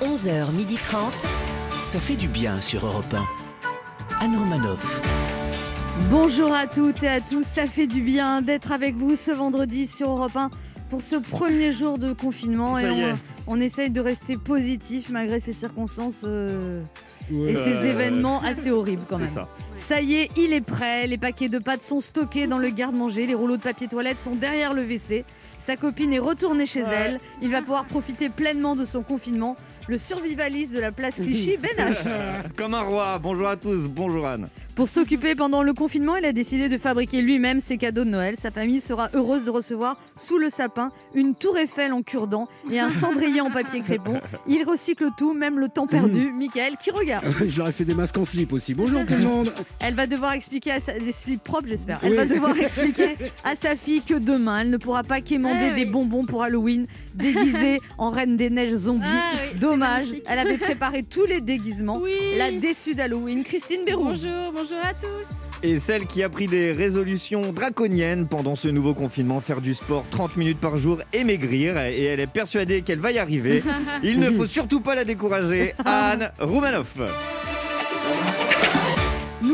11h30. Ça fait du bien sur Europe 1. Anne Romanoff. Bonjour à toutes et à tous, ça fait du bien d'être avec vous ce vendredi sur Europe 1 pour ce premier jour de confinement Ça et y est. on, on essaye de rester positif malgré ces circonstances euh, Ouais. et ces événements assez horribles quand C'est même. ça. Ça y est, il est prêt, les paquets de pâtes sont stockés dans le garde-manger, les rouleaux de papier toilette sont derrière le WC. Sa copine est retournée chez Ouais. elle. Il va pouvoir profiter pleinement de son confinement. Le survivaliste de la place Clichy, Ben H. Comme un roi. Bonjour à tous. Bonjour Anne. Pour s'occuper pendant le confinement, il a décidé de fabriquer lui-même ses cadeaux de Noël. Sa famille sera heureuse de recevoir sous le sapin une tour Eiffel en cure-dent et un cendrier en papier crépon. Il recycle tout, même le temps perdu. Michael, qui regarde Je leur ai fait des masques en slip aussi. Bonjour tout le monde. Elle va devoir expliquer à sa... des slips propres, j'espère. Elle Oui. va devoir expliquer à sa fille que demain, elle ne pourra pas quémander Ah des bonbons pour Halloween, déguisée en Reine des Neiges zombie. Ah oui, Dommage, elle avait préparé tous les déguisements. Oui. La déçue d'Halloween, Christine Bérou. Bonjour, bonjour à tous. Et celle qui a pris des résolutions draconiennes pendant ce nouveau confinement, faire du sport 30 minutes par jour et maigrir. Et elle est persuadée qu'elle va y arriver. Il ne faut surtout pas la décourager. Anne Roumanoff.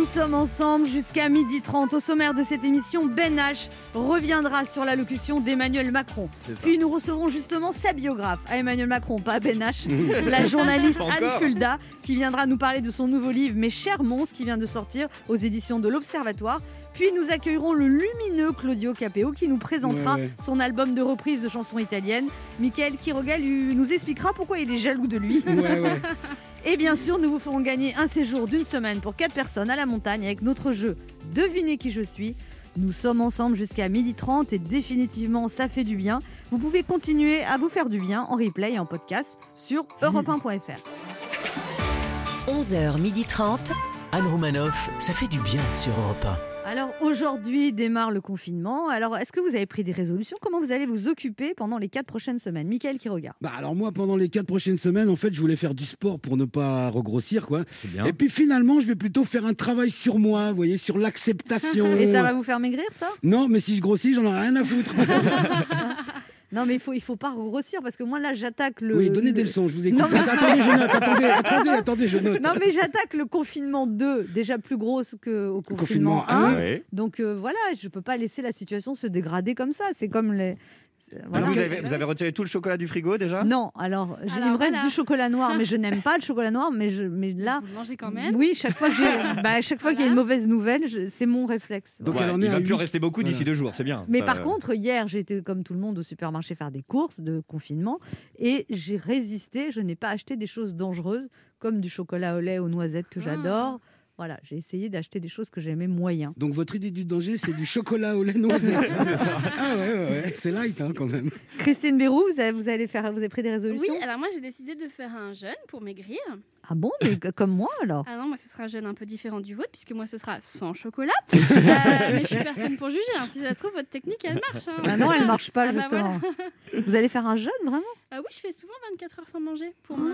Nous sommes ensemble jusqu'à 12h30. Au sommaire de cette émission, Ben H reviendra sur l'allocution d'Emmanuel Macron. Puis nous recevrons justement sa biographe à Emmanuel Macron, pas Ben H, la journaliste Anne. Fulda, qui viendra nous parler de son nouveau livre Mes chers monstres, qui vient de sortir aux éditions de l'Observatoire. Puis nous accueillerons le lumineux Claudio Capeo qui nous présentera Ouais, ouais. son album de reprise de chansons italiennes. Michael Quiroga lui- nous expliquera pourquoi il est jaloux de lui. Ouais. Et bien sûr, nous vous ferons gagner un séjour d'une semaine pour 4 personnes à la montagne avec notre jeu Devinez qui je suis. Nous sommes ensemble jusqu'à 12h30 et définitivement ça fait du bien. Vous pouvez continuer à vous faire du bien en replay et en podcast sur europe1.fr. 11h30. Anne Romanoff, ça fait du bien sur Europe Alors aujourd'hui démarre le confinement. Alors est-ce que vous avez pris des résolutions? Comment vous allez vous occuper pendant les 4 prochaines semaines? Michael qui regarde. Bah alors moi pendant les quatre prochaines semaines en fait je voulais faire du sport pour ne pas regrossir quoi. Bien. Et puis finalement je vais plutôt faire un travail sur moi, vous voyez, sur l'acceptation. Et ça va vous faire maigrir ça? Non mais si je grossis j'en ai rien à foutre. Non mais il faut, il faut pas grossir parce que moi là j'attaque le... oui donnez des leçons, je vous écoute. Non, mais- Attendez je note, attendez, attendez, attendez je note. Non mais j'attaque le confinement 2, déjà plus grosse que au confinement, Confinement 1. un. Ouais. Donc euh, voilà, je peux pas laisser la situation se dégrader comme ça. C'est comme les. Voilà. Vous, avez, vous avez retiré tout le chocolat du frigo déjà? Non, alors, j'ai- il Alors, me reste voilà. du chocolat noir, mais je n'aime pas le chocolat noir, mais, je, mais là, Vous mangez quand même. oui, chaque fois bah, chaque fois qu'il y a une mauvaise nouvelle, c'est mon réflexe. Donc Ouais, il à va plus rester beaucoup d'ici Voilà. deux jours, c'est bien. Mais Ça, par euh, contre, hier, j'étais comme tout le monde au supermarché faire des courses de confinement et j'ai résisté. Je n'ai pas acheté des choses dangereuses comme du chocolat au lait aux noisettes que Ah. Voilà, j'ai essayé d'acheter des choses que j'aimais moyen. Donc votre idée du danger c'est du chocolat au lait noisette. ah ouais ouais, ouais. c'est light hein, quand même. Christine Bérou, vous avez, vous allez faire, vous avez pris des résolutions? Oui, alors moi j'ai décidé de faire un jeûne pour maigrir. Ah bon, mais comme moi alors? Ah non, moi ce sera un jeûne un peu différent du vôtre puisque moi ce sera sans chocolat. Euh, mais je suis personne pour juger. hein. Si ça se trouve, votre technique elle marche. hein. Ah non, elle marche pas Ah bah justement. Vous allez faire un jeûne vraiment? Ah oui, je fais souvent 24 heures sans manger. Pour moi,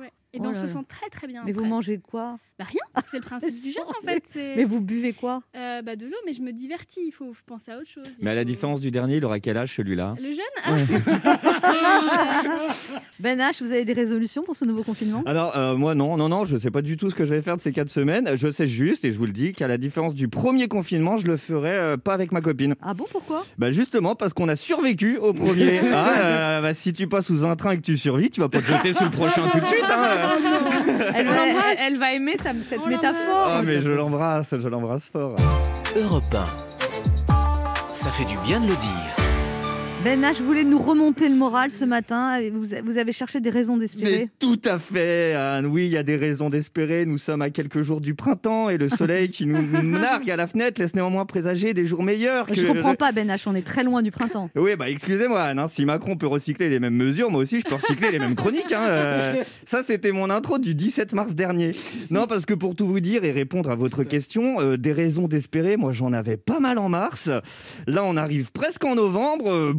ouais. Et Oh bien on se sent très très bien. Mais vous mangez quoi? Bah rien, parce que c'est le principe du jeûne en fait. Mais vous buvez quoi? Euh, bah de l'eau, mais je me divertis. Il faut penser à autre chose. Mais à la différence du dernier, il aura quel âge celui-là? Le jeûne? Ah, Ben H, vous avez des résolutions pour ce nouveau confinement? Alors, euh, moi, non, non, non, je sais pas du tout ce que je vais faire de ces quatre semaines. Je sais juste, et je vous le dis, qu'à la différence du premier confinement, je le ferai euh, pas avec ma copine. Ah bon, pourquoi? Bah, justement, parce qu'on a survécu au premier. Ah, euh, bah, si tu passes sous un train et que tu survis, tu vas pas te jeter sous le prochain tout de suite. Hein. Elle, va, l'embrasse. elle- elle va aimer ça- cette On métaphore. Ah, mais je l'embrasse, je l'embrasse fort. 1. Europe 1. Ça fait du bien de le dire. Ben H voulait nous remonter le moral ce matin. Vous, avez cherché des raisons d'espérer. tout à fait, Anne. Oui, il y a des raisons d'espérer. Nous sommes à quelques jours du printemps et le soleil qui nous nargue à la fenêtre laisse néanmoins présager des jours meilleurs. Je que- comprends pas Ben H, on est très loin du printemps. Oui, bah excusez-moi, Anne, hein, si Macron peut recycler les mêmes mesures, moi aussi je peux recycler les mêmes chroniques. hein, euh. ça, c'était mon intro du 17 mars dernier. Non, parce que pour tout vous dire et répondre à votre question, euh, des raisons d'espérer, moi j'en avais pas mal en mars. Là, on arrive presque en novembre. euh,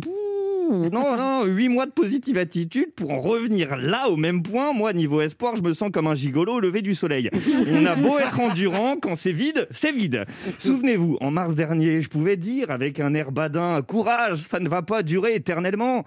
non, non, 8 mois de positive attitude pour en revenir là au même point. Moi, niveau espoir, je me sens comme un gigolo au lever du soleil. On a beau être endurant, quand c'est vide, c'est vide. Souvenez-vous, en mars dernier, je pouvais dire avec un air badin, courage, ça ne va pas durer éternellement.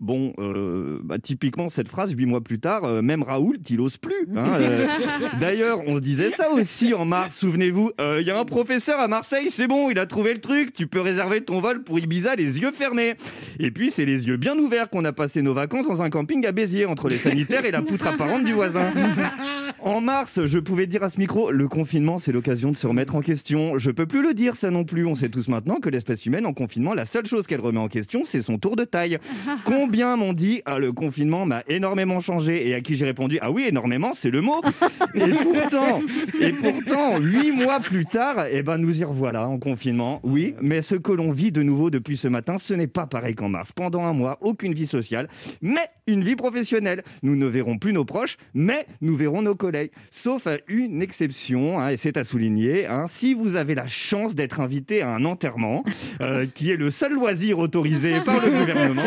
Bon, euh, bah, typiquement, cette phrase, huit mois plus tard, euh, même Raoul, il ose plus. hein, euh. D'ailleurs, on se disait ça aussi en mars, souvenez-vous. Euh, Il y a un professeur à Marseille, c'est bon, il a trouvé le truc, tu peux réserver ton vol pour Ibiza les yeux fermés. Et puis, c'est les yeux bien ouverts qu'on a passé nos vacances dans un camping à Béziers, entre les sanitaires et la poutre apparente du voisin. En mars, je pouvais dire à ce micro, le confinement, c'est l'occasion de se remettre en question. Je peux plus le dire, ça non plus. On sait tous maintenant que l'espèce humaine en confinement, la seule chose qu'elle remet en question, c'est son tour de taille. Combien m'ont dit, ah, le confinement m'a énormément changé et à qui j'ai répondu, ah oui, énormément, c'est le mot. Et pourtant, et pourtant, huit mois plus tard, eh ben, nous y revoilà en confinement. Oui, mais ce que l'on vit de nouveau depuis ce matin, ce n'est pas pareil qu'en mars. Pendant un mois, aucune vie sociale, mais une vie professionnelle. Nous ne verrons plus nos proches, mais nous verrons nos collègues. Sauf à une exception, hein, et c'est à souligner, hein, si vous avez la chance d'être invité à un enterrement, euh, qui est le seul loisir autorisé par le gouvernement,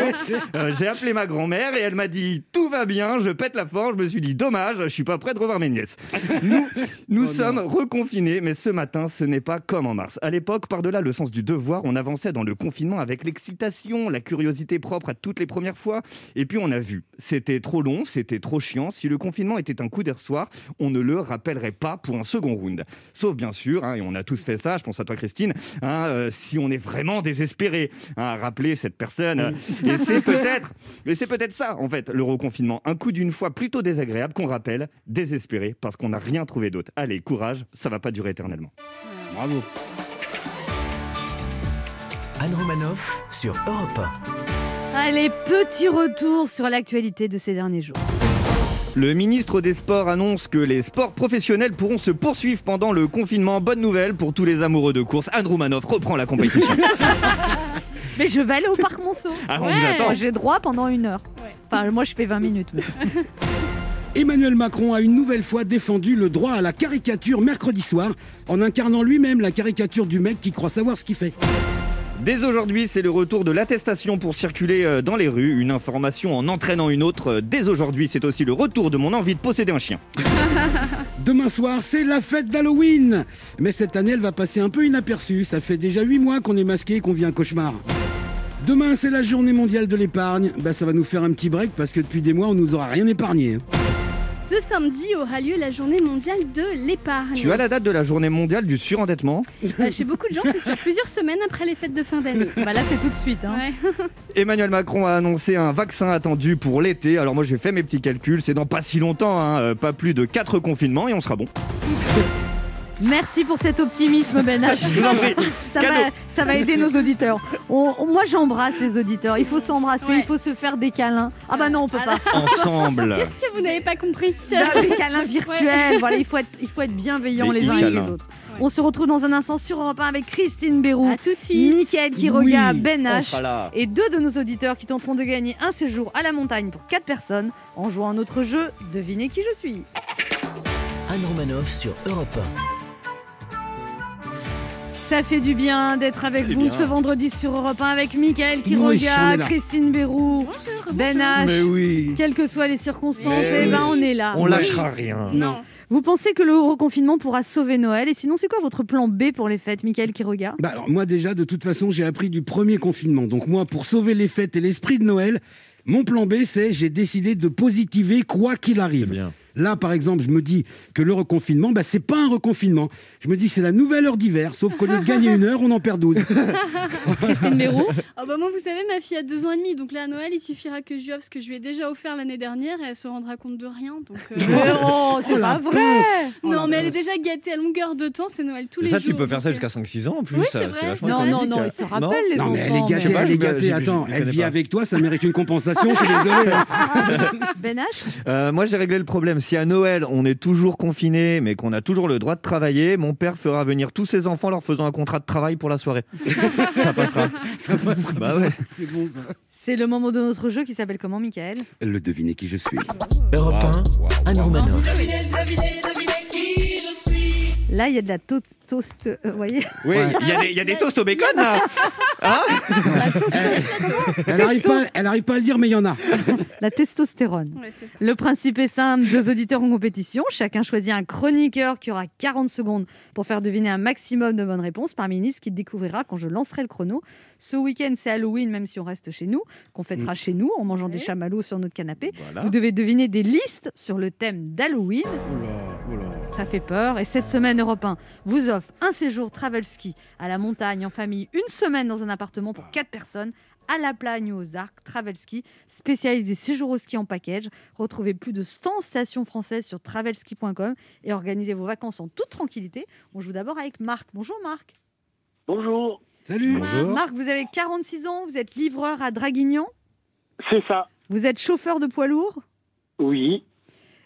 euh, j'ai appelé ma grand-mère et elle m'a dit tout va bien, je pète la forme, je me suis dit dommage, je suis pas prêt de revoir mes nièces. Nous, nous sommes reconfinés, mais ce matin, ce n'est pas comme en mars. À l'époque, par-delà le sens du devoir, on avançait dans le confinement avec l'excitation, la curiosité propre à toutes les premières fois, et puis on a vu, c'était trop long, c'était trop chiant. Si le confinement était un coup d'air soir, on ne le rappellerait pas pour un second round. Sauf bien sûr, hein, et on a tous fait ça, je pense à toi Christine, hein, euh, si on est vraiment désespéré, hein, à rappeler cette personne. et c'est peut-être, mais c'est peut-être ça en fait, le reconfinement, un coup d'une fois plutôt désagréable qu'on rappelle, désespéré parce qu'on n'a rien trouvé d'autre. Allez, courage, ça va pas durer éternellement. Bravo. Anne Romanoff sur Europe Allez, petit retour sur l'actualité de ces derniers jours. Le ministre des Sports annonce que les sports professionnels pourront se poursuivre pendant le confinement. Bonne nouvelle pour tous les amoureux de course. Anne Roumanoff reprend la compétition. Mais je vais aller au parc Monceau. Ah, on Ouais. vous attend. J'ai droit pendant une heure. Ouais. Enfin, moi, je fais 20 minutes. mais- Emmanuel Macron a une nouvelle fois défendu le droit à la caricature mercredi soir en incarnant lui-même la caricature du mec qui croit savoir ce qu'il fait. Dès aujourd'hui, c'est le retour de l'attestation pour circuler euh, dans les rues. Une information en entraînant une autre. Euh, Dès aujourd'hui, c'est aussi le retour de mon envie de posséder un chien. Demain soir, c'est la fête d'Halloween. Mais cette année, elle va passer un peu inaperçue. Ça fait déjà 8 mois qu'on est masqué et qu'on vit un cauchemar. Demain, c'est la journée mondiale de l'épargne. Bah, ça va nous faire un petit break parce que depuis des mois, on nous aura rien épargné. Ce samedi aura lieu la journée mondiale de l'épargne. Tu as la date de la journée mondiale du surendettement Euh, Chez beaucoup de gens, c'est sur plusieurs semaines après les fêtes de fin d'année. Bah là, c'est tout de suite. hein. Ouais. Emmanuel Macron a annoncé un vaccin attendu pour l'été. Alors moi j'ai fait mes petits calculs, c'est dans pas si longtemps, hein, euh, pas plus de 4 confinements et on sera bon. Merci pour cet optimisme, Ben H. Je vous en prie. Ça va, Cadeau. ça va aider nos auditeurs. On- on- moi, j'embrasse les auditeurs. Il faut s'embrasser, Ouais. il faut se faire des câlins. Ah bah non, on peut pas. Ensemble. Qu'est-ce que vous n'avez pas compris Ah, des câlins virtuels. Voilà, il faut être, il faut être bienveillant les uns avec câlins. les autres. Ouais. On se retrouve dans un instant sur Europe 1 avec Christine Bérou, À tout de suite. Mickaël Quiroga, Oui, Ben H. Et deux de nos auditeurs qui tenteront de gagner un séjour à la montagne pour quatre personnes en jouant à notre jeu Devinez qui je suis. Anne Romanoff sur Europe Ça fait du bien d'être avec vous bien. ce vendredi sur Europe 1 avec on Quiroga. Christine Bérou. Ben H. Oui. Quelles que soient les circonstances, eh ben, oui. on est là. On lâchera rien. Non. Vous pensez que le reconfinement pourra sauver Noël? Et sinon, c'est quoi votre plan B pour les fêtes, Mickaël Quiroga Bah alors moi déjà, de toute façon, j'ai appris du premier confinement. Donc moi, pour sauver les fêtes et l'esprit de Noël, mon plan B, c'est j'ai décidé de positiver quoi qu'il arrive. bien. Là, par exemple, je me dis que le reconfinement, bah, c'est pas un reconfinement. Je me dis que c'est la nouvelle heure d'hiver, sauf qu'au lieu de gagner une heure, on en perd 12. Christine Bérou Oh bah moi, vous savez, ma fille a deux ans et demi, donc là, à Noël, il suffira que je lui offre ce que je lui ai déjà offert l'année dernière et elle se rendra compte de rien. Donc, euh, Oh, c'est Oh, pas vrai pince. Oh, non, mais elle est déjà gâtée à longueur de temps, c'est Noël tous Mais les ça, jours. tu peux faire ça euh, jusqu'à 5-6 ans en plus. Oui, ça, c'est vrai. vachement Non, non, non, ils se rappellent les Non, enfants. mais elle est gâtée, mais- elle est gâtée. Attends, elle vit pas. avec toi, ça mérite une compensation, je suis désolé. Ben H Euh, moi j'ai réglé le problème. Si à Noël on est toujours confiné mais qu'on a toujours le droit de travailler, mon père fera venir tous ses enfants leur faisant un contrat de travail pour la soirée. ça passera. Ça passera. Bah ouais. C'est bon ça. C'est le moment de notre jeu qui s'appelle comment, Mickaël Le devinez qui je suis. Europe 1 Anne Romanoff Là, il y a de la toast. toast euh, vous voyez Oui, il y, a des- il y a des toasts au bacon là. Hein Elle n'arrive pas, elle arrive pas à le dire, mais il y en a. La testostérone. Ouais, c'est ça. Le principe est simple, deux auditeurs en compétition. Chacun choisit un chroniqueur qui aura 40 secondes pour faire deviner un maximum de bonnes réponses parmi une liste qu'il découvrira quand je lancerai le chrono. Ce week-end, c'est Halloween, même si on reste chez nous, qu'on fêtera chez nous en mangeant des chamallows sur notre canapé. Voilà. Vous devez deviner des listes sur le thème d'Halloween. Oh là, là. Ça fait peur. Et cette semaine, Europe 1 vous offre un séjour travel ski à la montagne en famille, une semaine dans un appartement pour 4 personnes à la Plagne ou aux Arcs, Travel Ski, spécialisé séjour au ski en package. Retrouvez plus de 100 stations françaises sur travelski.com et organisez vos vacances en toute tranquillité. On joue d'abord avec Marc. Bonjour Marc. Bonjour, Salut. Marc, vous avez 46 ans, vous êtes livreur à Draguignan, c'est ça. vous êtes chauffeur de poids lourd. Oui.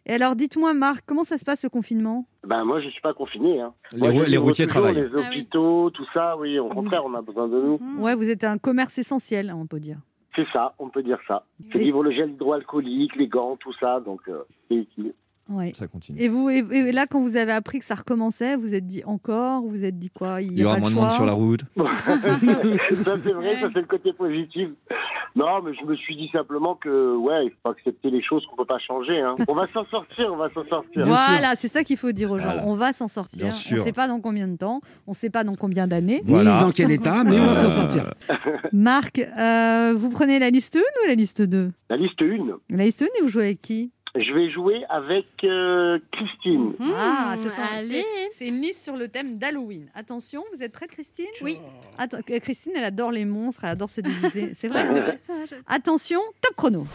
Et alors dites-moi Marc, comment ça se passe le confinement? Ben moi je suis pas confiné. Hein. Les, Moi, rou- je les routiers travaillent. Les hôpitaux, tout ça, oui. Au contraire, on a besoin de nous. Mmh. Ouais, vous êtes un commerce essentiel, on peut dire. C'est ça, on peut dire ça. Je Et- livre le gel hydroalcoolique, les gants, tout ça, donc euh, c'est utile. Ouais. Ça continue. Et vous, et, et là, quand vous avez appris que ça recommençait, vous êtes dit encore, vous êtes dit quoi? Il y aura moins de monde sur la route. ça c'est vrai, ça c'est le côté positif. Non, mais je me suis dit simplement que ouais, il faut accepter les choses qu'on peut pas changer. Hein. On va s'en sortir, on va s'en sortir. Voilà, c'est ça qu'il faut dire aux gens. Voilà. On va s'en sortir. Bien On ne sait pas dans combien de temps, on ne sait pas dans combien d'années. Voilà. Ni dans quel état, mais on va s'en Euh, sortir. Marc, euh, vous prenez la liste 1 ou la liste 2 La liste 1, La liste 1 et vous jouez avec qui? Je vais jouer avec euh, Christine. Mmh, Ah, ce sont- allez. C'est une liste sur le thème d'Halloween. Attention, vous êtes prête, Christine Oui. Attends, euh, Christine, elle adore les monstres, elle adore se déguiser. C'est vrai c'est vrai, ça, je- Attention, top chrono.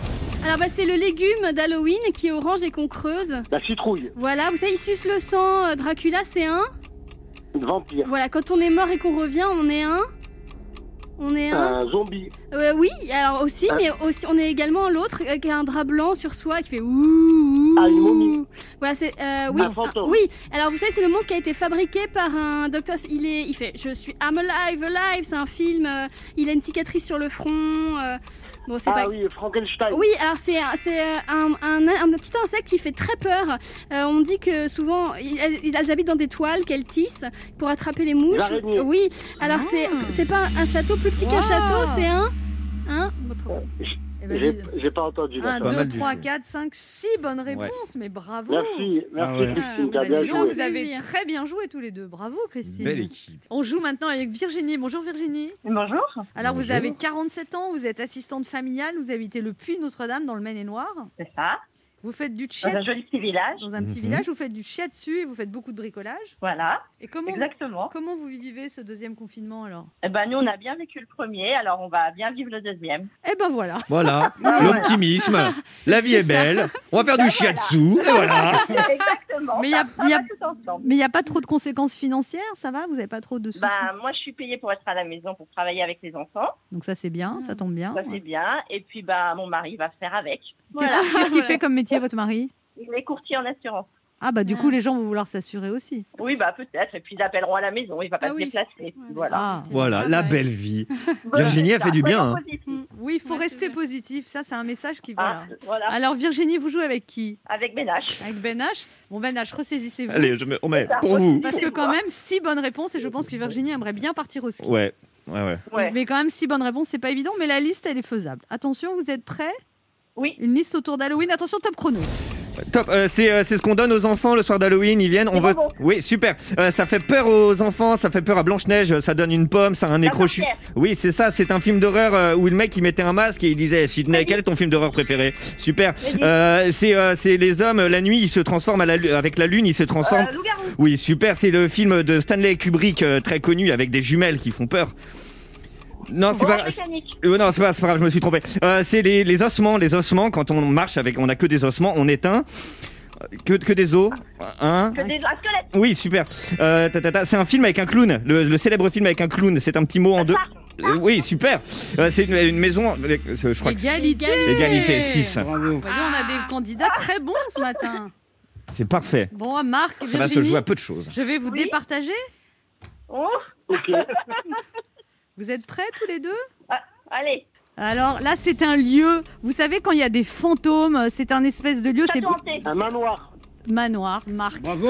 Alors, bah, c'est le légume d'Halloween qui est orange et qu'on creuse. La citrouille, Voilà, vous savez, il suce le sang. euh, Dracula, c'est un. une vampire, Voilà, quand on est mort et qu'on revient, on est un. On est un. un zombie, Euh, oui, alors aussi, mais aussi, on est également l'autre euh, qui a un drap blanc sur soi qui fait ouh. ouh. Ah, une momie. Voilà, c'est. euh, oui. un fantôme. Oui, alors vous savez, c'est le monstre qui a été fabriqué par un docteur. Il, est, il fait Je suis I'm alive, alive. C'est un film. euh, il a une cicatrice sur le front. Euh, bon, c'est Ah pas. oui, Frankenstein. Oui, alors c'est un- c'est euh, un, un- un petit insecte qui fait très peur. Euh, on dit que souvent, elles, elles habitent dans des toiles qu'elles tissent pour attraper les mouches. Oui, alors c'est c'est pas un château plus petit qu'un château, c'est un. Trop bon. Eh ben, J'ai pas entendu. 1, d'accord. Pas mal 2, du 3, tout. 4, 5, 6 bonnes réponses, mais bravo Merci, merci Ah ouais. Christine, Ah, vous bien avez joué. vous avez très bien joué tous les deux. Bravo, Christine. Belle équipe. On joue maintenant avec Virginie. Bonjour Virginie. Bonjour. Alors vous Bonjour. avez 47 ans, vous êtes assistante familiale, vous habitez le Puy Notre-Dame dans le Maine-et-Loire. C'est ça. Vous faites du Dans un joli petit village. dans un petit Mhm. village, vous faites du dessus et vous faites beaucoup de bricolage. Voilà, Et comment exactement. comment vous vivez ce deuxième confinement alors? Eh ben, nous, on a bien vécu le premier, alors on va bien vivre le deuxième. Eh ben voilà. Voilà, Ah l'optimisme. La vie est belle. On va faire du shiatsu. Et voilà. Exactement. Mais il. Mais n'y a pas trop de conséquences financières, ça va? Vous n'avez pas trop de soucis? Bah, moi, je suis payée pour être à la maison, pour travailler avec les enfants. Donc ça c'est bien, ça tombe bien. Ça, c'est bien. Et puis, bah, mon mari va faire avec. Qu'est-ce Voilà. qu'est-ce qu'il fait comme métier votre mari? Il est courtier en assurance. Ah bah du coup les gens vont vouloir s'assurer aussi. Oui, bah, peut-être. Et puis, ils appelleront à la maison. Il va pas Ah se oui. déplacer. Ouais, Voilà. Ah. Voilà, la belle vie. Voilà, Virginie a fait du bien, hein. positifs. Oui, il faut Ouais, rester positif, ça c'est un message qui Ah, voilà. voilà. Alors Virginie, vous jouez avec qui? Avec Ménage. Avec Ben H Bon Ben H, ressaisissez-vous. Allez, je me remets pour vous. Parce que quand même, six bonnes réponses et je pense que Virginie aimerait bien partir au ski. Ouais, ouais, ouais. Ouais. Mais quand même, six bonnes réponses, c'est pas évident, mais la liste, elle est faisable. Attention, vous êtes prêts? Oui. Une liste autour d'Halloween. Attention, top chrono. Top, euh, c'est euh, c'est ce qu'on donne aux enfants le soir d'Halloween, ils viennent, on veut... Oui, super. Euh, ça fait peur aux enfants, ça fait peur à Blanche-Neige, ça donne une pomme, ça a un nez crochu. Oui, c'est ça, c'est un film d'horreur euh, où le mec il mettait un masque et il disait Sydney, quel est ton film d'horreur préféré? Super. Euh, c'est euh, c'est les hommes, la nuit, ils se transforment à la, lu- avec la lune, ils se transforment. Euh. Oui, super, c'est le film de Stanley Kubrick euh, très connu avec des jumelles qui font peur. Non, c'est pas. mécanique. Euh, non, c'est pas, c'est pas grave, je me suis trompé. Euh, c'est les, les ossements, les ossements. Quand on marche avec, on a que des ossements, on éteint. Que, que des os. Hein Que des un squelette. Oui, super. Euh, c'est un film avec un clown, le, le célèbre film avec un clown. C'est un petit mot en deux. Euh, oui, super. Euh, c'est une, une maison. euh, Je crois que c'est- Égalité. Égalité, six. Bravo. Voyez, on a des candidats très bons ce matin. c'est parfait. Bon, Marc, Ça va se Virginie, jouer à peu de choses. je vais vous Oui. départager. Oh, Ok. Vous êtes prêts tous les deux allez. Alors là, c'est un lieu. Vous savez, quand il y a des fantômes, c'est un espèce de lieu. C'est. Un manoir. Manoir, Marc. Bravo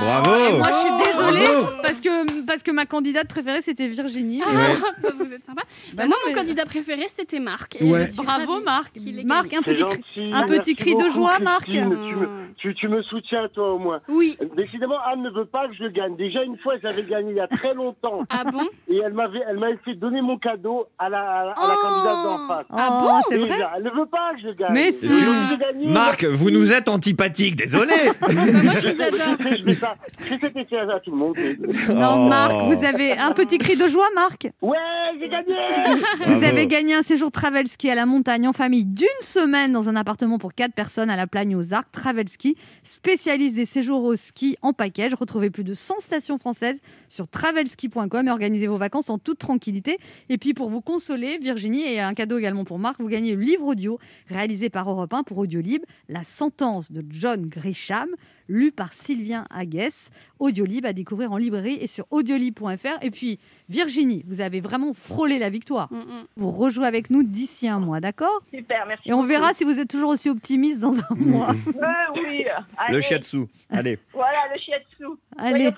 Bravo Et moi, je suis désolée Bravo. parce que, parce que ma candidate préférée, c'était Virginie. Ah, Ouais. bah, vous êtes sympa. Bah moi, non, mon mais- candidat préféré, c'était Marc. Et Ouais. je suis Bravo, Marc. Marc, un petit, gentil. un petit cri de joie, Marc. Tu me, tu, tu me soutiens, toi, au moins. Oui. Décidément, Anne ne veut pas que je gagne. Déjà, une fois, j'avais gagné il y a très longtemps. Ah bon? Et elle m'avait, elle m'avait fait donner mon cadeau à la, à la, à la Oh. candidate d'en face. Ah bon, c'est vrai? Elle ne veut pas que je gagne. Mais si. Marc, vous nous êtes antipathique, désolé Moi, je Je vous adore. fais, je fais ça. Je fais cet effet à tout le monde. Non, Oh. Marc, vous avez un petit cri de joie, Marc. Ouais, j'ai gagné Vous Bravo. avez gagné un séjour travel ski à la montagne en famille d'une semaine dans un appartement pour 4 personnes à la Plagne aux Arcs. Travel Ski, spécialiste des séjours au ski en package. Retrouvez plus de 100 stations françaises sur travelski.com et organisez vos vacances en toute tranquillité. Et puis pour vous consoler, Virginie, et un cadeau également pour Marc, vous gagnez le livre audio réalisé par Europe 1 pour Audiolib, La sentence de John Grisham, lu par Sylvien Aguès. Audiolib à découvrir en librairie et sur audiolib.fr. Et puis Virginie, vous avez vraiment frôlé la victoire. Mm, mm. Vous rejouez avec nous d'ici un mois, d'accord? Super, merci. Et on beaucoup. verra si vous êtes toujours aussi optimiste dans un mois. Ouais, oui. Allez, Le shiatsu, allez. Voilà, le shiatsu. Allez.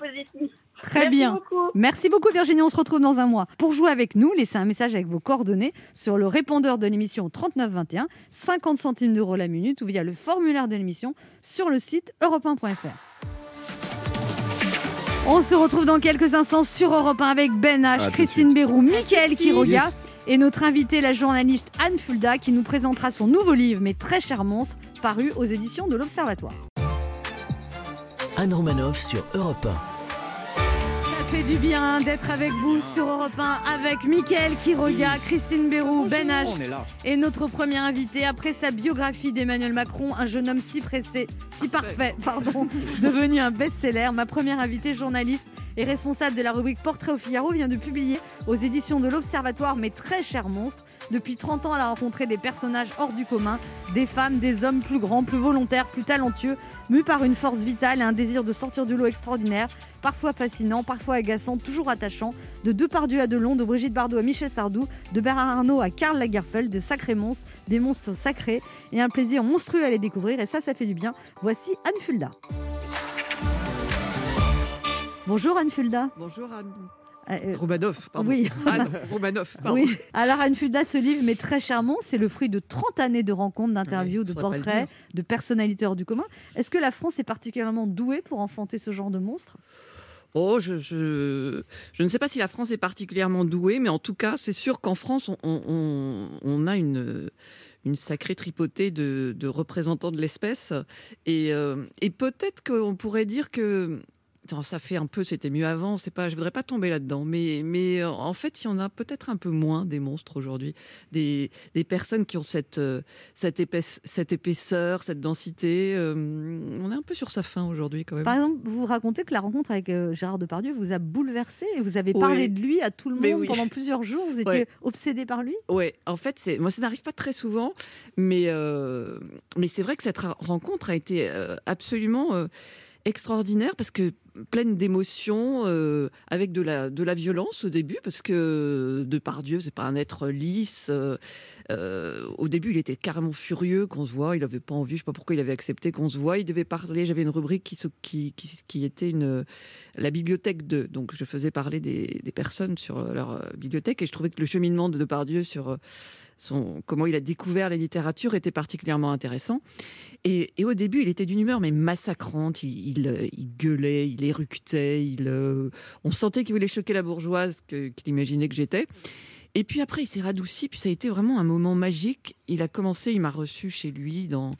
Très Merci bien. beaucoup. Merci beaucoup Virginie, on se retrouve dans un mois. Pour jouer avec nous, laissez un message avec vos coordonnées sur le répondeur de l'émission 3921, 50 centimes d'euros la minute ou via le formulaire de l'émission sur le site europe1.fr. On se retrouve dans quelques instants sur Europe 1 avec Ben H, de Christine. Bérou, Mickaël. Quiroga Yes. et notre invitée, la journaliste Anne Fulda, qui nous présentera son nouveau livre, Mes très chers monstres, paru aux éditions de l'Observatoire. Anne Romanoff sur Europe Ça fait du bien d'être avec vous sur Europe 1 avec Mickaël Quiroga, Christine Bérou, Ben H et notre premier invité après sa biographie d'Emmanuel Macron, un jeune homme si pressé, si parfait, pardon, devenu un best-seller. Ma première invitée, journaliste et responsable de la rubrique Portrait au Figaro, vient de publier aux éditions de l'Observatoire Mes très chers monstres. Depuis 30 ans, elle a rencontré des personnages hors du commun, des femmes, des hommes plus grands, plus volontaires, plus talentueux, mus par une force vitale et un désir de sortir du lot extraordinaire, parfois fascinant, parfois agaçant, toujours attachant, de Depardieu à Delon, de Brigitte Bardot à Michel Sardou, de Bernard Arnault à Karl Lagerfeld, de sacrés monstres, des monstres sacrés, et un plaisir monstrueux à les découvrir, et ça, ça fait du bien. Voici Anne Fulda. Bonjour Anne Fulda. Bonjour Anne Euh, euh, Romanov, pardon. oui, Anne Romanov, pardon. oui. Alors Anne Fulda, ce livre, mais très charmant, c'est le fruit de 30 années de rencontres, d'interviews, Ouais, de portraits, de personnalités hors du commun. Est-ce que la France est particulièrement douée pour enfanter ce genre de monstres Oh, je, je, je ne sais pas si la France est particulièrement douée, mais en tout cas, c'est sûr qu'en France, on, on, on a une, une sacrée tripotée de, de représentants de l'espèce. Et, euh, et peut-être qu'on pourrait dire que. Ça fait un peu, c'était mieux avant. C'est pas, je voudrais pas tomber là-dedans, mais mais euh, en fait, il y en a peut-être un peu moins des monstres aujourd'hui, des, des personnes qui ont cette euh, cette épaisse, cette épaisseur, cette densité. euh, on est un peu sur sa fin aujourd'hui quand même. Par exemple, vous racontez que la rencontre avec Gérard Depardieu vous a bouleversé et vous avez Oui. parlé de lui à tout le monde oui. pendant plusieurs jours. Vous étiez Ouais. obsédé par lui? Ouais, en fait, c'est moi ça n'arrive pas très souvent, mais euh, mais c'est vrai que cette rencontre a été absolument extraordinaire parce que pleine d'émotions, euh, avec de la de la violence au début parce que Depardieu c'est pas un être lisse. euh, euh, au début, il était carrément furieux qu'on se voit. Il avait pas envie, je sais pas pourquoi il avait accepté qu'on se voit. Il devait parler. J'avais une rubrique qui, qui, qui, était une, la bibliothèque de. Donc, je faisais parler des, des personnes sur leur bibliothèque et je trouvais que le cheminement de Depardieu sur son, comment il a découvert la littérature était particulièrement intéressant. Et, et au début, il était d'une humeur mais massacrante. Il, il, il gueulait, il, euh, on sentait qu'il voulait choquer la bourgeoise qu'il imaginait que j'étais. Et puis après, il s'est radouci, puis ça a été vraiment un moment magique. Il a commencé, il m'a reçu chez lui dans,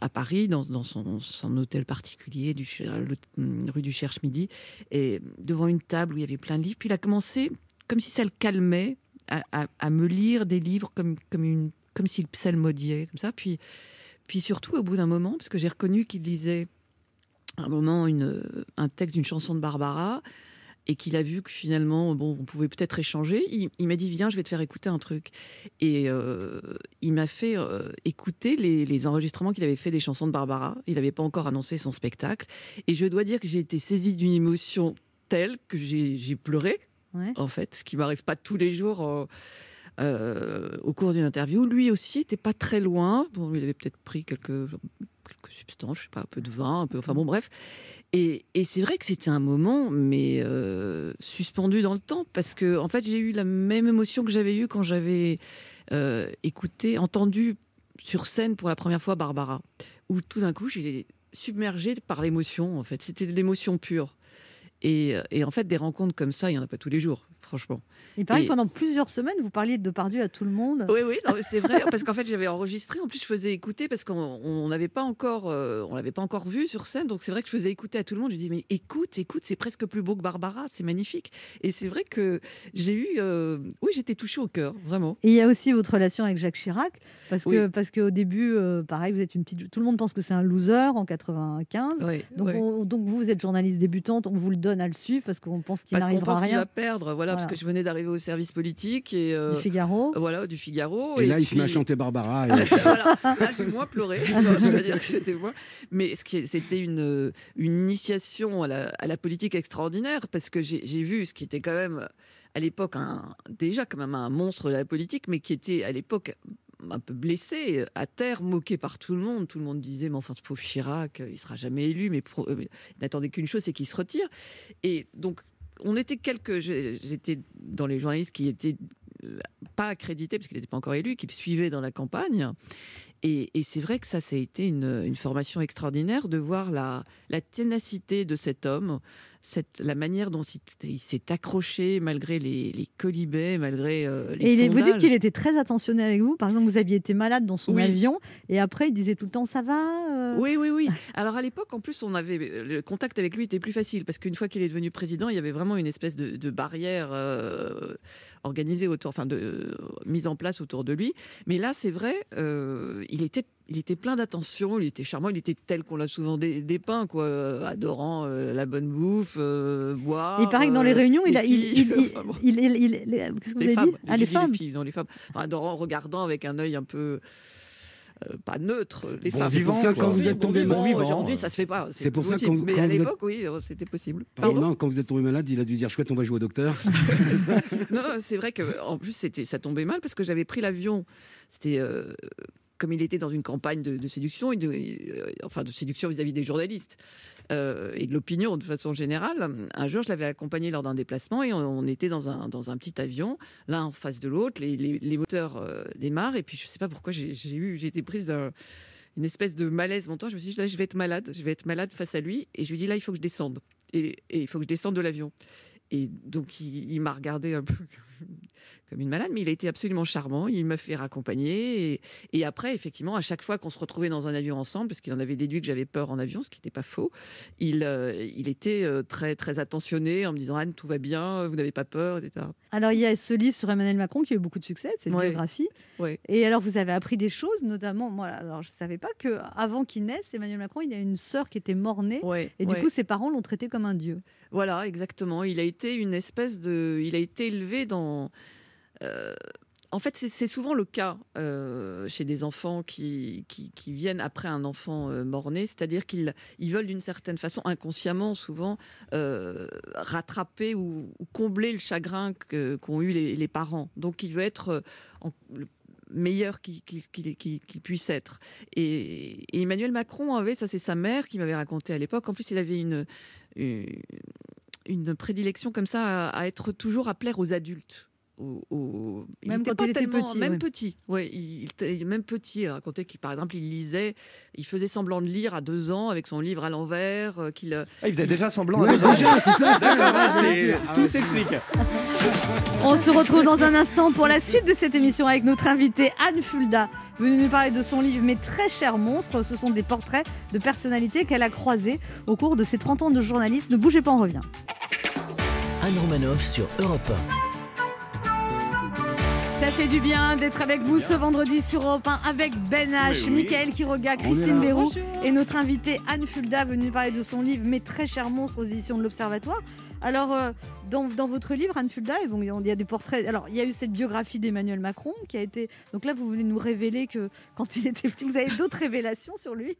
à Paris, dans, son, hôtel particulier, le- rue du Cherche-Midi, et devant une table où il y avait plein de livres. Puis il a commencé, comme si ça le calmait, à, me lire des livres comme s'il psalmodiait, comme ça. Puis, puis surtout, au bout d'un moment, parce que j'ai reconnu qu'il lisait à un moment une, un texte d'une chanson de Barbara, et qu'il a vu que finalement, bon, on pouvait peut-être échanger, il, il m'a dit viens, je vais te faire écouter un truc. Et euh, il m'a fait euh, écouter les, les enregistrements qu'il avait fait des chansons de Barbara. Il n'avait pas encore annoncé son spectacle. Et je dois dire que j'ai été saisie d'une émotion telle que j'ai pleuré, Ouais. en fait, ce qui m'arrive pas tous les jours. euh, euh, au cours d'une interview, lui aussi était pas très loin. Bon, il avait peut-être pris quelques quelques substances, je sais pas, un peu de vin, un peu, enfin bon, bref. Et, c'est vrai que c'était un moment, mais euh, suspendu dans le temps, parce que en fait, j'ai eu la même émotion que j'avais eue quand j'avais euh, écouté, entendu sur scène pour la première fois Barbara, où tout d'un coup, j'ai submergée par l'émotion. En fait, c'était de l'émotion pure. Et, et en fait, des rencontres comme ça, il y en a pas tous les jours, franchement. Il paraît que pendant plusieurs semaines, vous parliez de Depardieu à tout le monde. Oui, oui, c'est vrai, parce qu'en fait, j'avais enregistré. En plus, je faisais écouter parce qu'on on n'avait pas encore, euh, on l'avait pas encore vu sur scène. Donc, c'est vrai que je faisais écouter à tout le monde. Je disais, mais écoute, écoute, c'est presque plus beau que Barbara, c'est magnifique. Et c'est vrai que j'ai eu, euh, oui, j'étais touchée au cœur, vraiment. Et il y a aussi votre relation avec Jacques Chirac, parce Oui. que parce qu'au début, euh, pareil, vous êtes une petite, tout le monde pense que c'est un loser en 95. Ouais, Donc, on- donc vous, vous êtes journaliste débutante, on vous le donne à le suivre parce qu'on pense qu'il Parce qu'on n'arrivera pense qu'il rien. va perdre, voilà, parce que je venais d'arriver au service politique et euh, Du Figaro. voilà du Figaro. Et, là, il se met à chanter Barbara. et- voilà. Là, j'ai moins pleuré. Je veux dire que c'était moi. Mais ce qui est- c'était une, une initiation à la, à la politique extraordinaire parce que j'ai j'ai vu ce qui était quand même à l'époque un- déjà quand même un monstre de la politique, mais qui était à l'époque un peu blessé, à terre, moqué par tout le monde. Tout le monde disait, mais enfin, ce pauvre Chirac, il sera jamais élu, mais euh, il n'attendait qu'une chose, c'est qu'il se retire. Et donc, on était quelques. J'étais dans les journalistes qui étaient euh, pas accrédités, parce qu'il n'était pas encore élu, qui le suivaient dans la campagne. Et, et c'est vrai que ça, ça a été une, une formation extraordinaire de voir la, la ténacité de cet homme, cette, la manière dont il, il s'est accroché malgré les, les colibets, malgré euh, les Et vous dites qu'il était très attentionné avec vous. Par exemple, vous aviez été malade dans son Oui. avion et après il disait tout le temps ça va. euh Oui, oui, oui. Alors à l'époque, en plus, on avait le contact avec lui était plus facile parce qu'une fois qu'il est devenu président, il y avait vraiment une espèce de, de barrière euh, organisée autour, enfin, de, mise en place autour de lui. Mais là, c'est vrai, il était. Il était plein d'attention, il était charmant, il était tel qu'on l'a souvent dé- dépeint, quoi, euh, adorant euh, la bonne bouffe, euh, boire. il paraît que dans les euh, réunions, il les a, il, bon. les- qu'est-ce que vous les avez femmes, dit Ah, j'ai les dit femmes. filles, non les femmes, Enfin, adorant, regardant avec un œil un peu euh, pas neutre les Bon femmes. vivant, ça, quoi. quand vous êtes bon tombé vivant, vivant. Aujourd'hui, ça se fait pas. C'est pour plus ça possible. quand- Mais quand à vous êtes- l'époque, oui, euh, c'était possible. Ah, Pardon non, quand vous êtes tombé malade, il a dû dire chouette, on va jouer au docteur. non, non, c'est vrai que en plus c'était ça tombait mal parce que j'avais pris l'avion. C'était euh, comme il était dans une campagne de, séduction, euh, enfin de séduction vis-à-vis des journalistes euh, et de l'opinion de façon générale. Un jour, je l'avais accompagné lors d'un déplacement et on, était dans un, dans un petit avion, l'un en face de l'autre. Les, moteurs euh, démarrent et puis je sais pas pourquoi j'ai eu, j'ai été prise d'un une espèce de malaise montant. Je me suis dit là, je vais être malade, je vais être malade face à lui et je lui dis là, il faut que je descende et, et il faut que je descende de l'avion. Et donc, il, il m'a regardé un peu comme une malade, mais il a été absolument charmant. Il m'a fait raccompagner. Et, et après, effectivement, à chaque fois qu'on se retrouvait dans un avion ensemble, parce qu'il en avait déduit que j'avais peur en avion, ce qui n'était pas faux, il, euh, il était euh, très, très attentionné en me disant Anne, tout va bien, vous n'avez pas peur, etc. Alors il y a ce livre sur Emmanuel Macron qui a eu beaucoup de succès, c'est une Ouais. biographie. Ouais. Et alors vous avez appris des choses, notamment moi. Alors je savais pas que avant qu'il naisse, Emmanuel Macron, il a une sœur qui était mort-née. Ouais, Et du coup, ses parents l'ont traité comme un dieu. Voilà, exactement. Il a été une espèce de. Il a été élevé dans. Euh, en fait, c'est- souvent le cas euh, chez des enfants qui, viennent après un enfant euh, mort-né, c'est-à-dire qu'ils ils veulent d'une certaine façon, inconsciemment souvent, rattraper ou, combler le chagrin qu'ont eu les, parents. Donc, il veut être le meilleur qu'il puisse être. Et, Emmanuel Macron avait, ça c'est sa mère qui m'avait raconté à l'époque, en plus il avait une, prédilection comme ça à être toujours à plaire aux adultes. Au- au- Même était quand pas il était tellement- petit, Même ouais. petit, ouais, il, il était- même petit. Il racontait qu'il, par exemple, il lisait, il faisait semblant de lire à deux ans avec son livre à l'envers, euh, qu'il euh, Ah, il faisait déjà semblant. Ouais, à deux ans. c'est ça. Ah tout s'explique. On se retrouve dans un instant pour la suite de cette émission avec notre invitée Anne Fulda, venue nous parler de son livre Mes très chers monstres. Ce sont des portraits de personnalités qu'elle a croisés au cours de ses 30 ans de journaliste. Ne bougez pas, on revient. Anne Romanoff sur Europe Ça fait du bien d'être avec vous ce vendredi sur Europe 1 avec Ben H, Oui. Michael Quiroga, Christine. Béroux et notre invitée Anne Fulda venue parler de son livre Mes très chers monstres aux éditions de l'Observatoire. Alors, euh, dans, dans votre livre, Anne Fulda, et bon, il y a des portraits. Alors, il y a eu cette biographie d'Emmanuel Macron qui a été. Donc là, vous venez nous révéler que quand il était petit, vous avez d'autres révélations sur lui?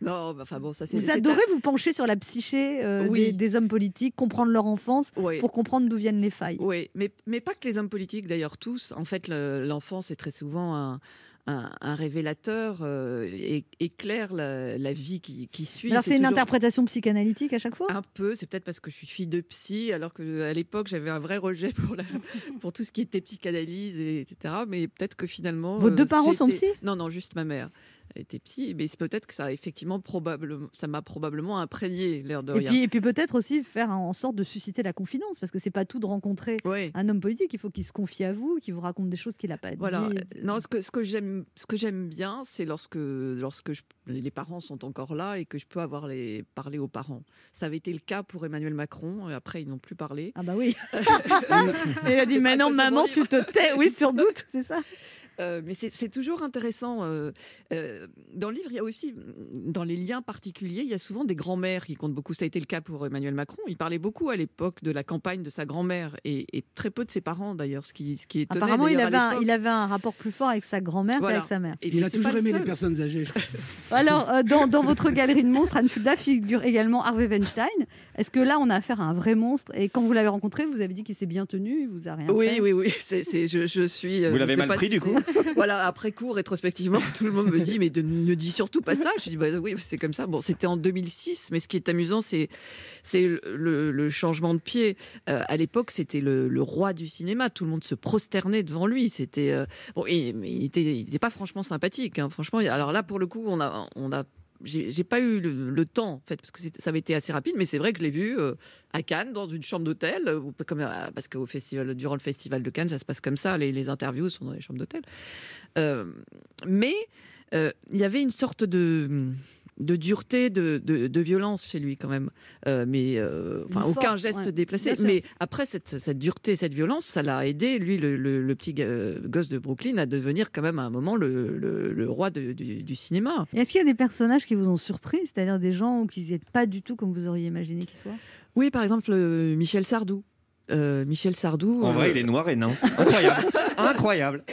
non, bah, enfin bon, ça c'est. Vous adorez vous pencher sur la psyché euh, Oui. des, des hommes politiques, comprendre leur enfance pour comprendre d'où viennent les failles. Oui, mais, mais pas que les hommes politiques, d'ailleurs tous. En fait, le- l'enfance est très souvent un, un, un révélateur euh, et éclaire la, la vie qui, qui suit. Alors c'est une interprétation psychanalytique à chaque fois? Un peu, c'est peut-être parce que je suis fille de psy, alors que à l'époque j'avais un vrai rejet pour, la, pour tout ce qui était psychanalyse, et, etc. Mais peut-être que finalement. Vos deux parents sont psy? Non, non, juste ma mère était psy. Mais c'est peut-être que ça effectivement probablement, ça m'a probablement imprégné l'air de Et rien. puis, et puis peut-être aussi faire en sorte de susciter la confidence, parce que c'est pas tout de rencontrer un homme politique, il faut qu'il se confie à vous, qu'il vous raconte des choses qu'il n'a pas Voilà. dit. Non, ce que, ce que j'aime, ce que j'aime bien, c'est lorsque, lorsque je- les parents sont encore là et que je peux avoir les parler aux parents. Ça avait été le cas pour Emmanuel Macron. Et après, ils n'ont plus parlé. Ah bah oui. Et il a dit, de maman, tu te tais. Oui, sur doute, c'est ça. Euh, mais c'est toujours intéressant. euh, euh, dans le livre, il y a aussi, dans les liens particuliers, il y a souvent des grands-mères qui comptent beaucoup. Ça a été le cas pour Emmanuel Macron. Il parlait beaucoup à l'époque de la campagne de sa grand-mère et, et très peu de ses parents d'ailleurs, ce qui, ce qui étonnait. Apparemment, il avait, un, l'époque. il avait un rapport plus fort avec sa grand-mère Voilà. qu'avec sa mère. Et Il a toujours le aimé les personnes âgées. je crois. Alors, euh, dans, dans votre galerie de monstres, Anne Fulda figure également Harvey Weinstein. Est-ce que là, on a affaire à un vrai monstre? Et quand vous l'avez rencontré, vous avez dit qu'il s'est bien tenu, il vous a rien Oui, fait oui, oui. C'est- je, je suis. Vous l'avez mal pas pris, si du coup? Voilà, après coup, rétrospectivement, tout le monde me dit mais de- ne dis surtout pas ça. Je dis bah oui, c'est comme ça. Bon, c'était en 2006, mais ce qui est amusant, c'est le, le- changement de pied. Euh, à l'époque, c'était le, roi du cinéma. Tout le monde se prosternait devant lui. C'était euh, bon, et- il était, il était pas franchement sympathique. hein. Franchement, alors là, pour le coup, on a, on a j'ai pas eu le, temps en fait parce que ça avait été assez rapide mais c'est vrai que je l'ai vu euh, à Cannes dans une chambre d'hôtel euh, comme euh, parce qu'au festival durant le festival de Cannes ça se passe comme ça les, les interviews sont dans les chambres d'hôtel. Mais il y avait une sorte de de dureté, de, de, de violence chez lui quand même, Euh, mais euh, enfin aucun geste ouais. déplacé. Mais après cette, cette dureté, cette violence, ça l'a aidé lui, le, le- le petit ga- gosse de Brooklyn, à devenir quand même à un moment le, le- roi de- du, du cinéma. Est-ce qu'il y a des personnages qui vous ont surpris, c'est-à-dire des gens qui n'étaient pas du tout comme vous auriez imaginé qu'ils soient? Oui, par exemple euh, Michel Sardou. Euh, Michel Sardou. En vrai, euh, il est noir et nain. Incroyable. Incroyable.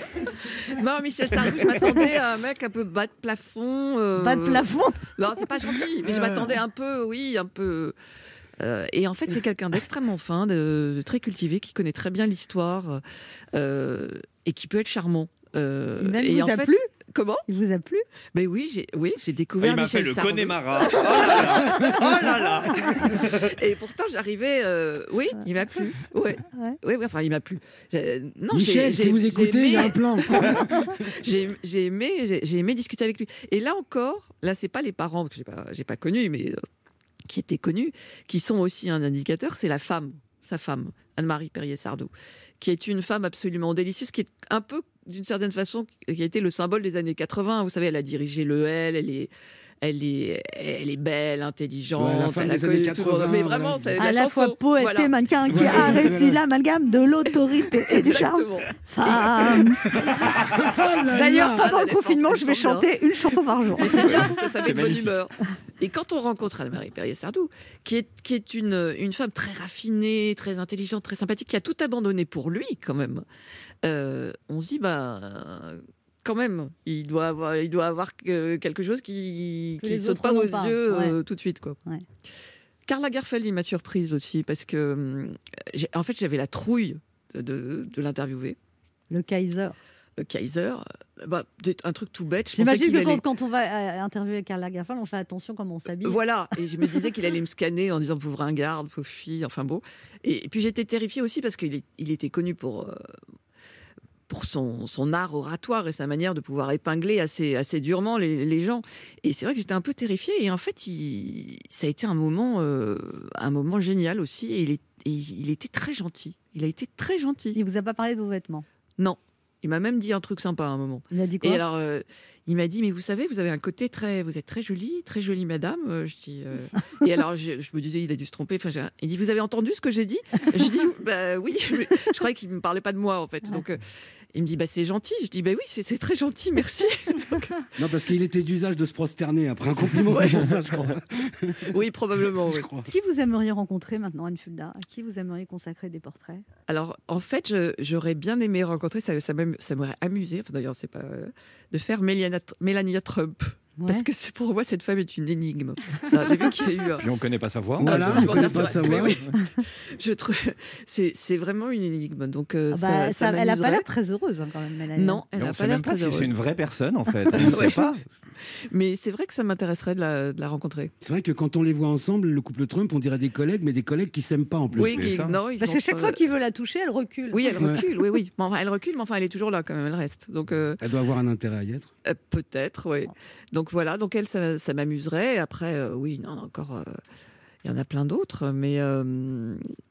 Non, Michel Sardou, je m'attendais à un mec un peu bas de plafond. euh, Pas de plafond Non, c'est pas gentil, mais je m'attendais un peu, oui, un peu. euh, et en fait, c'est quelqu'un d'extrêmement fin, de, de très cultivé, qui connaît très bien l'histoire euh, et qui peut être charmant. Euh, et vous en a fait, plu Comment Il vous a plu? Ben oui, j'ai oui, j'ai Ah, découvert il m'a fait Michel le Sardou. Connemara. Oh là là. Oh là là. Et pourtant, j'arrivais. euh, oui, il m'a plu. Ouais. Ouais. Oui, oui, enfin, il m'a plu. J'ai- Non, Michel, si vous écoutez, il y a aimé- un plan. j'ai j'ai aimé, j'ai- aimé discuter avec lui. Et là encore, là, c'est pas les parents que j'ai pas, j'ai pas connus, mais euh, qui étaient connus, qui sont aussi un indicateur, c'est la femme, sa femme, Anne-Marie Perrier-Sardou, qui est une femme absolument délicieuse, qui est un peu, d'une certaine façon, qui a été le symbole des années 80. Vous savez, elle a dirigé le L, elle est. Elle est, elle est belle, intelligente. Ouais, la femme elle a connu tout le monde. 80, Mais vraiment, c'est À la fois poète Voilà. et mannequin qui Ouais, a réussi l'amalgame de l'autorité et du charme. Femme. Oh D'ailleurs, pendant le confinement, je vais chanter une chanson par jour. Mais c'est bien parce que ça de bonne humeur. Et quand on rencontre Anne-Marie Perrier-Sardou, qui est, qui est une, une femme très raffinée, très intelligente, très sympathique, qui a tout abandonné pour lui quand même, euh, on se dit, bah, quand même, il doit avoir, il doit avoir euh, quelque chose qui les saute pas aux yeux euh, ouais. tout de suite. Quoi. Ouais. Carla Garfeld, il m'a surprise aussi parce que, hum, en fait, j'avais la trouille de, de, de l'interviewer. Le Kaiser. Le Kaiser, euh, bah, un truc tout bête. J'imagine que allait- quand, on va interviewer Karl Lagerfeld, on fait attention comment on s'habille. Voilà, et je me disais qu'il allait me scanner en disant pauvre garde, pauvre fille, enfin bon. Et, puis j'étais terrifiée aussi parce qu'il il était connu pour, pour son, son art oratoire et sa manière de pouvoir épingler assez, assez durement les, les gens. Et c'est vrai que j'étais un peu terrifiée. Et en fait, il- ça a été un moment, euh, un moment génial aussi. Et il, est- et il était très gentil. Il a été très gentil. Il vous a pas parlé de vos vêtements? Non, il m'a même dit un truc sympa à un moment. Il a dit quoi? Et alors, euh, il m'a dit, mais vous savez, vous avez un côté très, vous êtes très jolie, très jolie madame. Euh, Je dis, euh, et alors, je, je me disais, il a dû se tromper. Enfin, il dit, vous avez entendu ce que j'ai dit? Je dis, bah oui. mais je croyais qu'il me parlait pas de moi en fait. Donc, euh, il me dit, bah c'est gentil. Je dis, bah oui, c'est très gentil, merci. Donc, Non, parce qu'il était d'usage de se prosterner après un compliment. C'est pour ça, je crois. oui, probablement. Je oui. crois. Qui vous aimeriez rencontrer maintenant, Anne Fulda À qui vous aimeriez consacrer des portraits? Alors, en fait, j'aurais bien aimé rencontrer, ça, ça m'aurait amusé, enfin, d'ailleurs, c'est pas. euh, de faire Mélania- Mélania Trump. Ouais. Parce que c'est- pour moi, cette femme est une énigme. Alors, vu qu'il y a eu. un- Puis on connaît pas sa voix. Voilà, on connaît pas sa voix. oui. Je trouve, c'est vraiment une énigme. Donc, euh, Ah ça, bah, ça ça- elle a pas l'air très heureuse hein, quand même, Mélanie. Non, elle n'a pas l'air très si heureuse. c'est une vraie personne en fait. On ne sait pas. Mais c'est vrai que ça m'intéresserait de la, de la rencontrer. C'est vrai que quand on les voit ensemble, le couple Trump, on dirait des collègues, mais des collègues qui s'aiment pas en plus. Oui, qui- ça. non, Parce que chaque fois qu'il veut la toucher, elle recule. Oui, elle Ouais. recule, oui, oui. Mais enfin, elle recule, mais enfin, elle est toujours là quand même, elle reste. Donc, euh, Elle doit avoir un intérêt à y être. Euh, peut-être, oui. Donc voilà, donc elle, ça, ça m'amuserait. Après, euh, oui, non, encore, euh, il y en a plein d'autres, mais,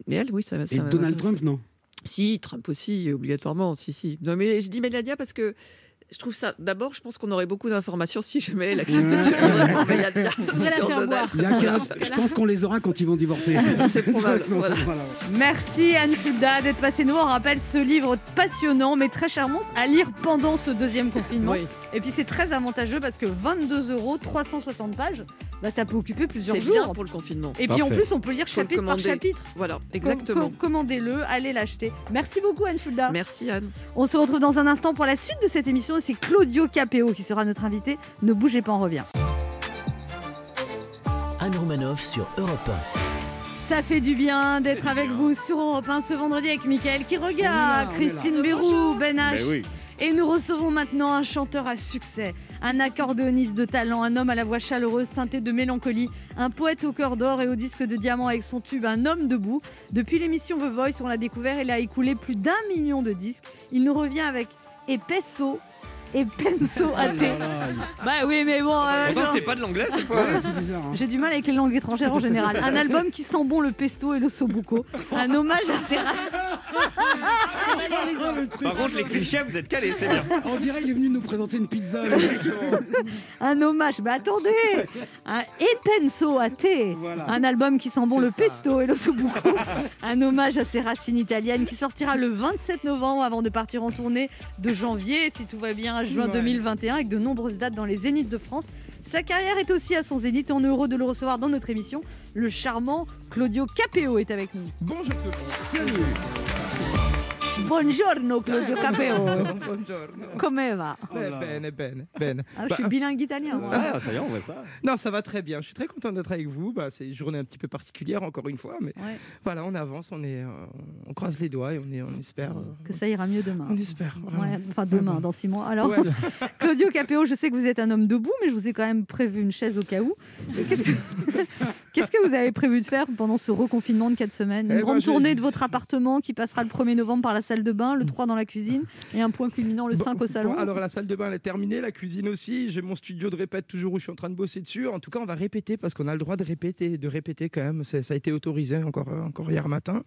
mais elle, oui, ça, ça Et Donald. Trump, non? Si, Trump aussi, obligatoirement, si, si. Non, mais je dis Mélania parce que je trouve ça. D'abord, je pense qu'on aurait beaucoup d'informations si jamais elle acceptait. Il y a ce cas-là. Je pense qu'on les aura quand ils vont divorcer. C'est probable, voilà. Merci Anne Fulda d'être passée nous. On rappelle ce livre passionnant mais très charmant à lire pendant ce deuxième confinement. Oui, Et puis c'est très avantageux parce que 22 euros, 360 pages, bah, ça peut occuper plusieurs c'est jours. bien pour le confinement. Et puis en plus, on peut lire chapitre par chapitre. Voilà, Com- exactement. com- Commandez-le, allez l'acheter. Merci beaucoup Anne Fulda. Merci Anne. On se retrouve dans un instant pour la suite de cette émission c'est Claudio Capéo qui sera notre invité. Ne bougez pas, on revient. Anne Romanoff sur Europe Ça fait du bien d'être avec vous sur Europe 1 ce vendredi avec Mickaël qui regarde, là, Christine Bérou, Ben H. Oui. Et nous recevons maintenant un chanteur à succès, un accordéoniste de talent, un homme à la voix chaleureuse teintée de mélancolie, un poète au cœur d'or et au disque de diamant avec son tube Un homme debout. Depuis l'émission The Voice, on l'a découvert, il a écoulé plus d'un million de disques. Il nous revient avec Epesso et Penso Oh là AT. là, Bah oui, mais bon, euh, Pourtant, genre- c'est pas de l'anglais cette fois. Ouais, c'est bizarre. hein. j'ai du mal avec les langues étrangères en général. Un album qui sent bon le pesto et le sobuco. Un hommage à Serra. Le truc. Par contre, les clichés, vous êtes calés, c'est bien. On dirait qu'il est venu nous présenter une pizza. Un hommage, mais attendez Un Epenso à thé Voilà. Un album qui sent bon le ça. pesto et le sobuco. Un hommage à ses racines italiennes qui sortira le 27 novembre avant de partir en tournée de janvier, si tout va bien, à juin Ouais. 2021, avec de nombreuses dates dans les Zéniths de France. Sa carrière est aussi à son zénith et on est heureux de le recevoir dans notre émission. Le charmant Claudio Capéo est avec nous. Bonjour tout le monde. Salut. Buongiorno Claudio Capéo. Buongiorno. Come va? Oh là. Bene, bene, bene. Ah, Je suis bilingue italien, moi. Ah, ça y est, on voit ça. Non, ça va très bien. Je suis très content d'être avec vous. Bah, c'est une journée un petit peu particulière, encore une fois, mais Ouais, voilà, on avance, on est, euh, on croise les doigts et on est, on espère. euh, que ça ira mieux demain. on espère. Ouais, enfin demain, dans six mois. Alors, Ouais. Claudio Capéo, je sais que vous êtes un homme debout, mais je vous ai quand même prévu une chaise au cas où. Qu'est-ce que, qu'est-ce que vous avez prévu de faire pendant ce reconfinement de 4 semaines Une Eh ben, grande tournée de votre appartement qui passera le 1er novembre par la salle de bain, le 3 dans la cuisine et un point culminant le Bon, 5 au salon. bon, alors la salle de bain elle est terminée, la cuisine aussi. J'ai mon studio de répète toujours où je suis en train de bosser dessus. En tout cas, on va répéter parce qu'on a le droit de répéter, de répéter quand même. Ça a été autorisé encore, encore hier matin.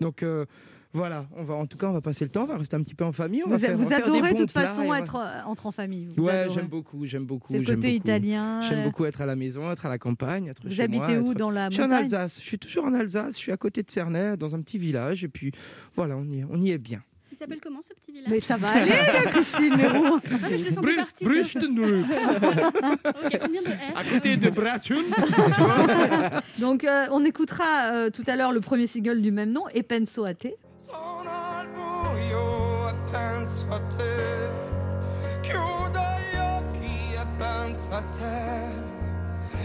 Donc euh, voilà, on va en tout cas on va passer le temps, on va rester un petit peu en famille. On vous va faire- vous on va faire des adorez de toute façon va- être euh, entre en famille. Vous Ouais, j'aime beaucoup, j'aime beaucoup. C'est le côté beaucoup. italien. J'aime euh, beaucoup être à la maison, être à la campagne, être Vous chez moi, habitez où être- dans la Je suis en montagne? Alsace. Je suis toujours en Alsace. Je suis à côté de Cernay, dans un petit village. Et puis voilà, on y, on y est bien. Il s'appelle comment ce petit village? Mais ça va aller, Christine. Ah, mais je le sentais parti. ça. Ok, combien de R? À côté de Bratuns. Donc, euh, on écoutera euh, tout à l'heure le premier single du même nom, E Penso a te. Sono al buio e penso a te. Chiudo gli occhi e penso a te.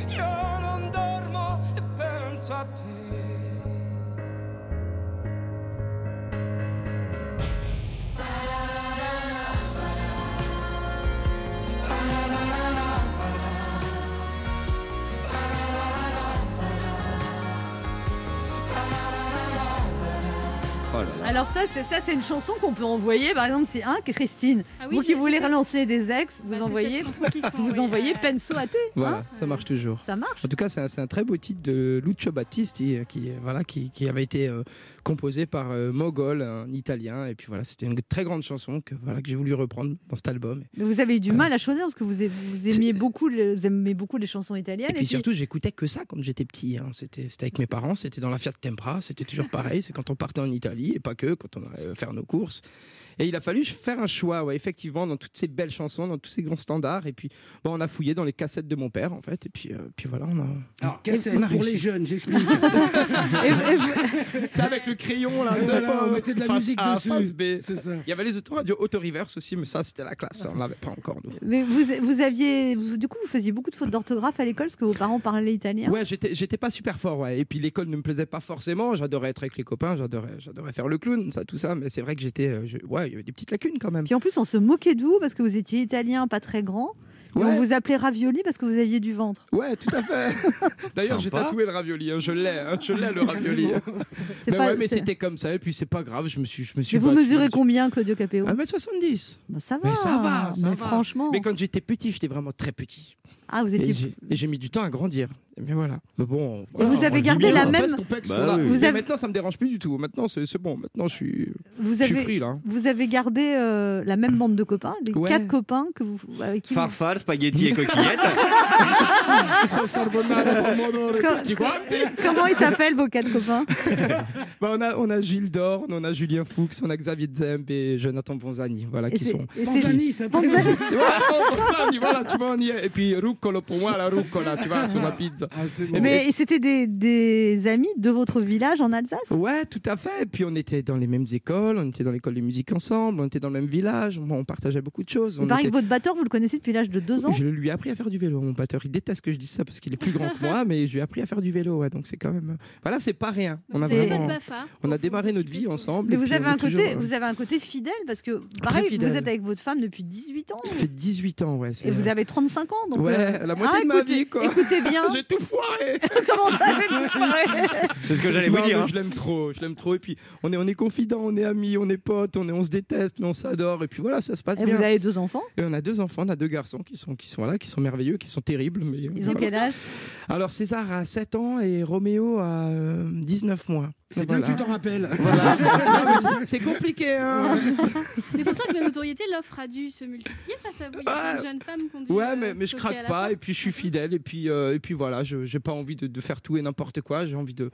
Io non dormo e penso a te. Alors ça, c'est ça, c'est une chanson qu'on peut envoyer. Par exemple, si un Christine, Ah oui, vous qui voulez relancer des ex, Bah, vous c'est envoyez, vous envoyez Ouais. Penso a te. Voilà, hein ça marche toujours. ça marche. En tout cas, c'est un, c'est un très beau titre de Lucio Battisti qui, voilà, qui, qui avait été euh, composé par euh, Mogol, un Italien. Et puis voilà, c'était une très grande chanson que, voilà, que j'ai voulu reprendre dans cet album. Mais vous avez eu du mal à choisir parce que vous, aimiez beaucoup, les- vous aimez beaucoup les chansons italiennes. Et puis surtout, j'écoutais que ça quand j'étais petit. hein. C'était c'était avec mes parents, c'était dans la Fiat Tempra, c'était toujours pareil. C'est quand on partait en Italie et pas que, quand on allait faire nos courses. Et il a fallu faire un choix, ouais, effectivement, dans toutes ces belles chansons, dans tous ces grands standards. Et puis, bon, on a fouillé dans les cassettes de mon père, en fait. Et puis, euh, puis voilà, on a. Alors, cassette on a pour réussi. les jeunes, j'explique. C'est avec le crayon, là. Voilà, pas, on mettait de la face musique A, dessus. face B. C'est ça. Il y avait les autoradios auto-reverse aussi, mais ça, c'était la classe. On l'avait pas encore, nous. Mais vous, vous aviez, vous- du coup, vous faisiez beaucoup de fautes d'orthographe à l'école parce que vos parents parlaient italien. Ouais, j'étais, j'étais pas super fort, ouais. Et puis l'école ne me plaisait pas forcément. J'adorais être avec les copains, j'adorais, j'adorais faire le clown, ça, tout ça. Mais c'est vrai que j'étais, euh, je- il y avait des petites lacunes quand même. Puis en plus, on se moquait de vous parce que vous étiez italien, pas très grand. Et Ouais. on vous appelait ravioli parce que vous aviez du ventre. Ouais, tout à fait. D'ailleurs, j'ai tatoué le ravioli. hein, Je l'ai, hein, je l'ai le ravioli. Mais pas- ouais, mais c'est- c'était comme ça. Et puis c'est pas grave. Je me suis, je me suis. Et vous mesurez combien, Claudio Capéo? 1m70. Bah, Ça va. Mais ça va, ça mais va. franchement. Mais quand j'étais petit, j'étais vraiment très petit. Ah, vous Et étiez. j'ai, et j'ai mis du temps à grandir. Mais voilà. Mais bon. Et voilà, vous on avez gardé bien, la on fait même- ce qu'on peut avec ce Bah qu'on a. oui. Vous Et avez- maintenant, ça me dérange plus du tout. Maintenant, c'est, c'est bon. Maintenant, je suis, Vous je suis avez, free là. vous avez gardé euh, la même bande de copains, les Ouais. quatre copains que vous, avec qui vous- Farfalle, spaghetti et coquillettes. Co- Comment ils s'appellent vos quatre copains Bah, on, a, on a Gilles Dorn, on a Julien Fuchs, on a Xavier Zemp et Jonathan Bonzani. Voilà, Et qui c'est- sont. et c'est- ça Bonzani, voilà, tu vois, on y est. Et puis Pour moi, la Ruccola, tu vois, sur ma pizza. Ah, c'est bon. Mais c'était des, des amis de votre village en Alsace? Ouais, tout à fait. Et puis on était dans les mêmes écoles, on était dans l'école de musique ensemble, on était dans le même village, on partageait beaucoup de choses. Il On paraît était- que votre batteur, vous le connaissez depuis l'âge de deux ans Je lui ai appris à faire du vélo, mon batteur. Il déteste que je dise ça parce qu'il est plus grand que moi, mais je lui ai appris à faire du vélo. Ouais, donc c'est quand même. Voilà, c'est pas rien. On a, vraiment- Bafa. on a démarré notre vie ensemble. Mais vous avez, un côté, toujours, euh, vous avez un côté fidèle parce que, pareil, vous êtes avec votre femme depuis 18 ans. Ça fait 18 ans, ouais. Et vous avez 35 ans. Donc Ouais, euh, la moitié ah, de ma écoutez- vie, quoi. Écoutez bien. J'ai tout foiré. Comment ça, j'ai tout foiré C'est ce que j'allais vous dire. hein. Je l'aime trop, je l'aime trop. Et puis on est, on est confidents, on est amis, on est potes, on, est, on se déteste, mais on s'adore. Et puis voilà, ça se passe Et bien. vous avez deux enfants? Et on a deux enfants, on a deux garçons qui sont, qui sont là, qui sont merveilleux, qui sont terribles. Mais Ils ont quel âge? Alors César a 7 ans et Roméo a euh, 19 mois. C'est bien que tu t'en rappelles. Voilà. C'est- compliqué, hein Mais pourtant, avec la notoriété, l'offre a dû se multiplier face à vous. Il y a qui ont dû, Ouais, euh, mais, mais je craque la pas, et puis je suis fidèle, et puis, euh, et puis voilà, je j'ai pas envie de, de faire tout et n'importe quoi, j'ai envie de,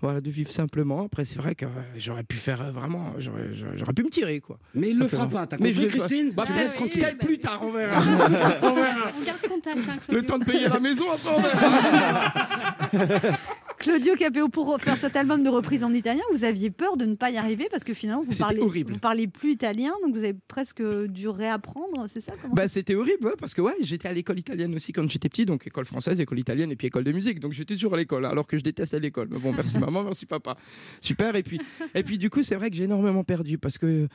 voilà, de vivre simplement. Après, c'est vrai que euh, j'aurais pu faire euh, vraiment, j'aurais pu me tirer, quoi. Mais il le fera pas. T'as Mais compris, je pas. Christine Bah, Ah peut-être oui, peut-être bah plus tard, on verra. on verra. On garde contact, hein, Le temps de payer la maison, après, on verra. Claudio Capéo, pour faire cet album de reprise en italien, vous aviez peur de ne pas y arriver parce que finalement, vous parlez, horrible. vous parlez plus italien, donc vous avez presque dû réapprendre, c'est ça Bah, c'était horrible, ouais, parce que ouais, j'étais à l'école italienne aussi quand j'étais petit, donc école française, école italienne et puis école de musique. Donc j'étais toujours à l'école, alors que je détestais l'école. Mais bon, merci maman, merci papa. Super. Et puis, et puis du coup, c'est vrai que j'ai énormément perdu parce que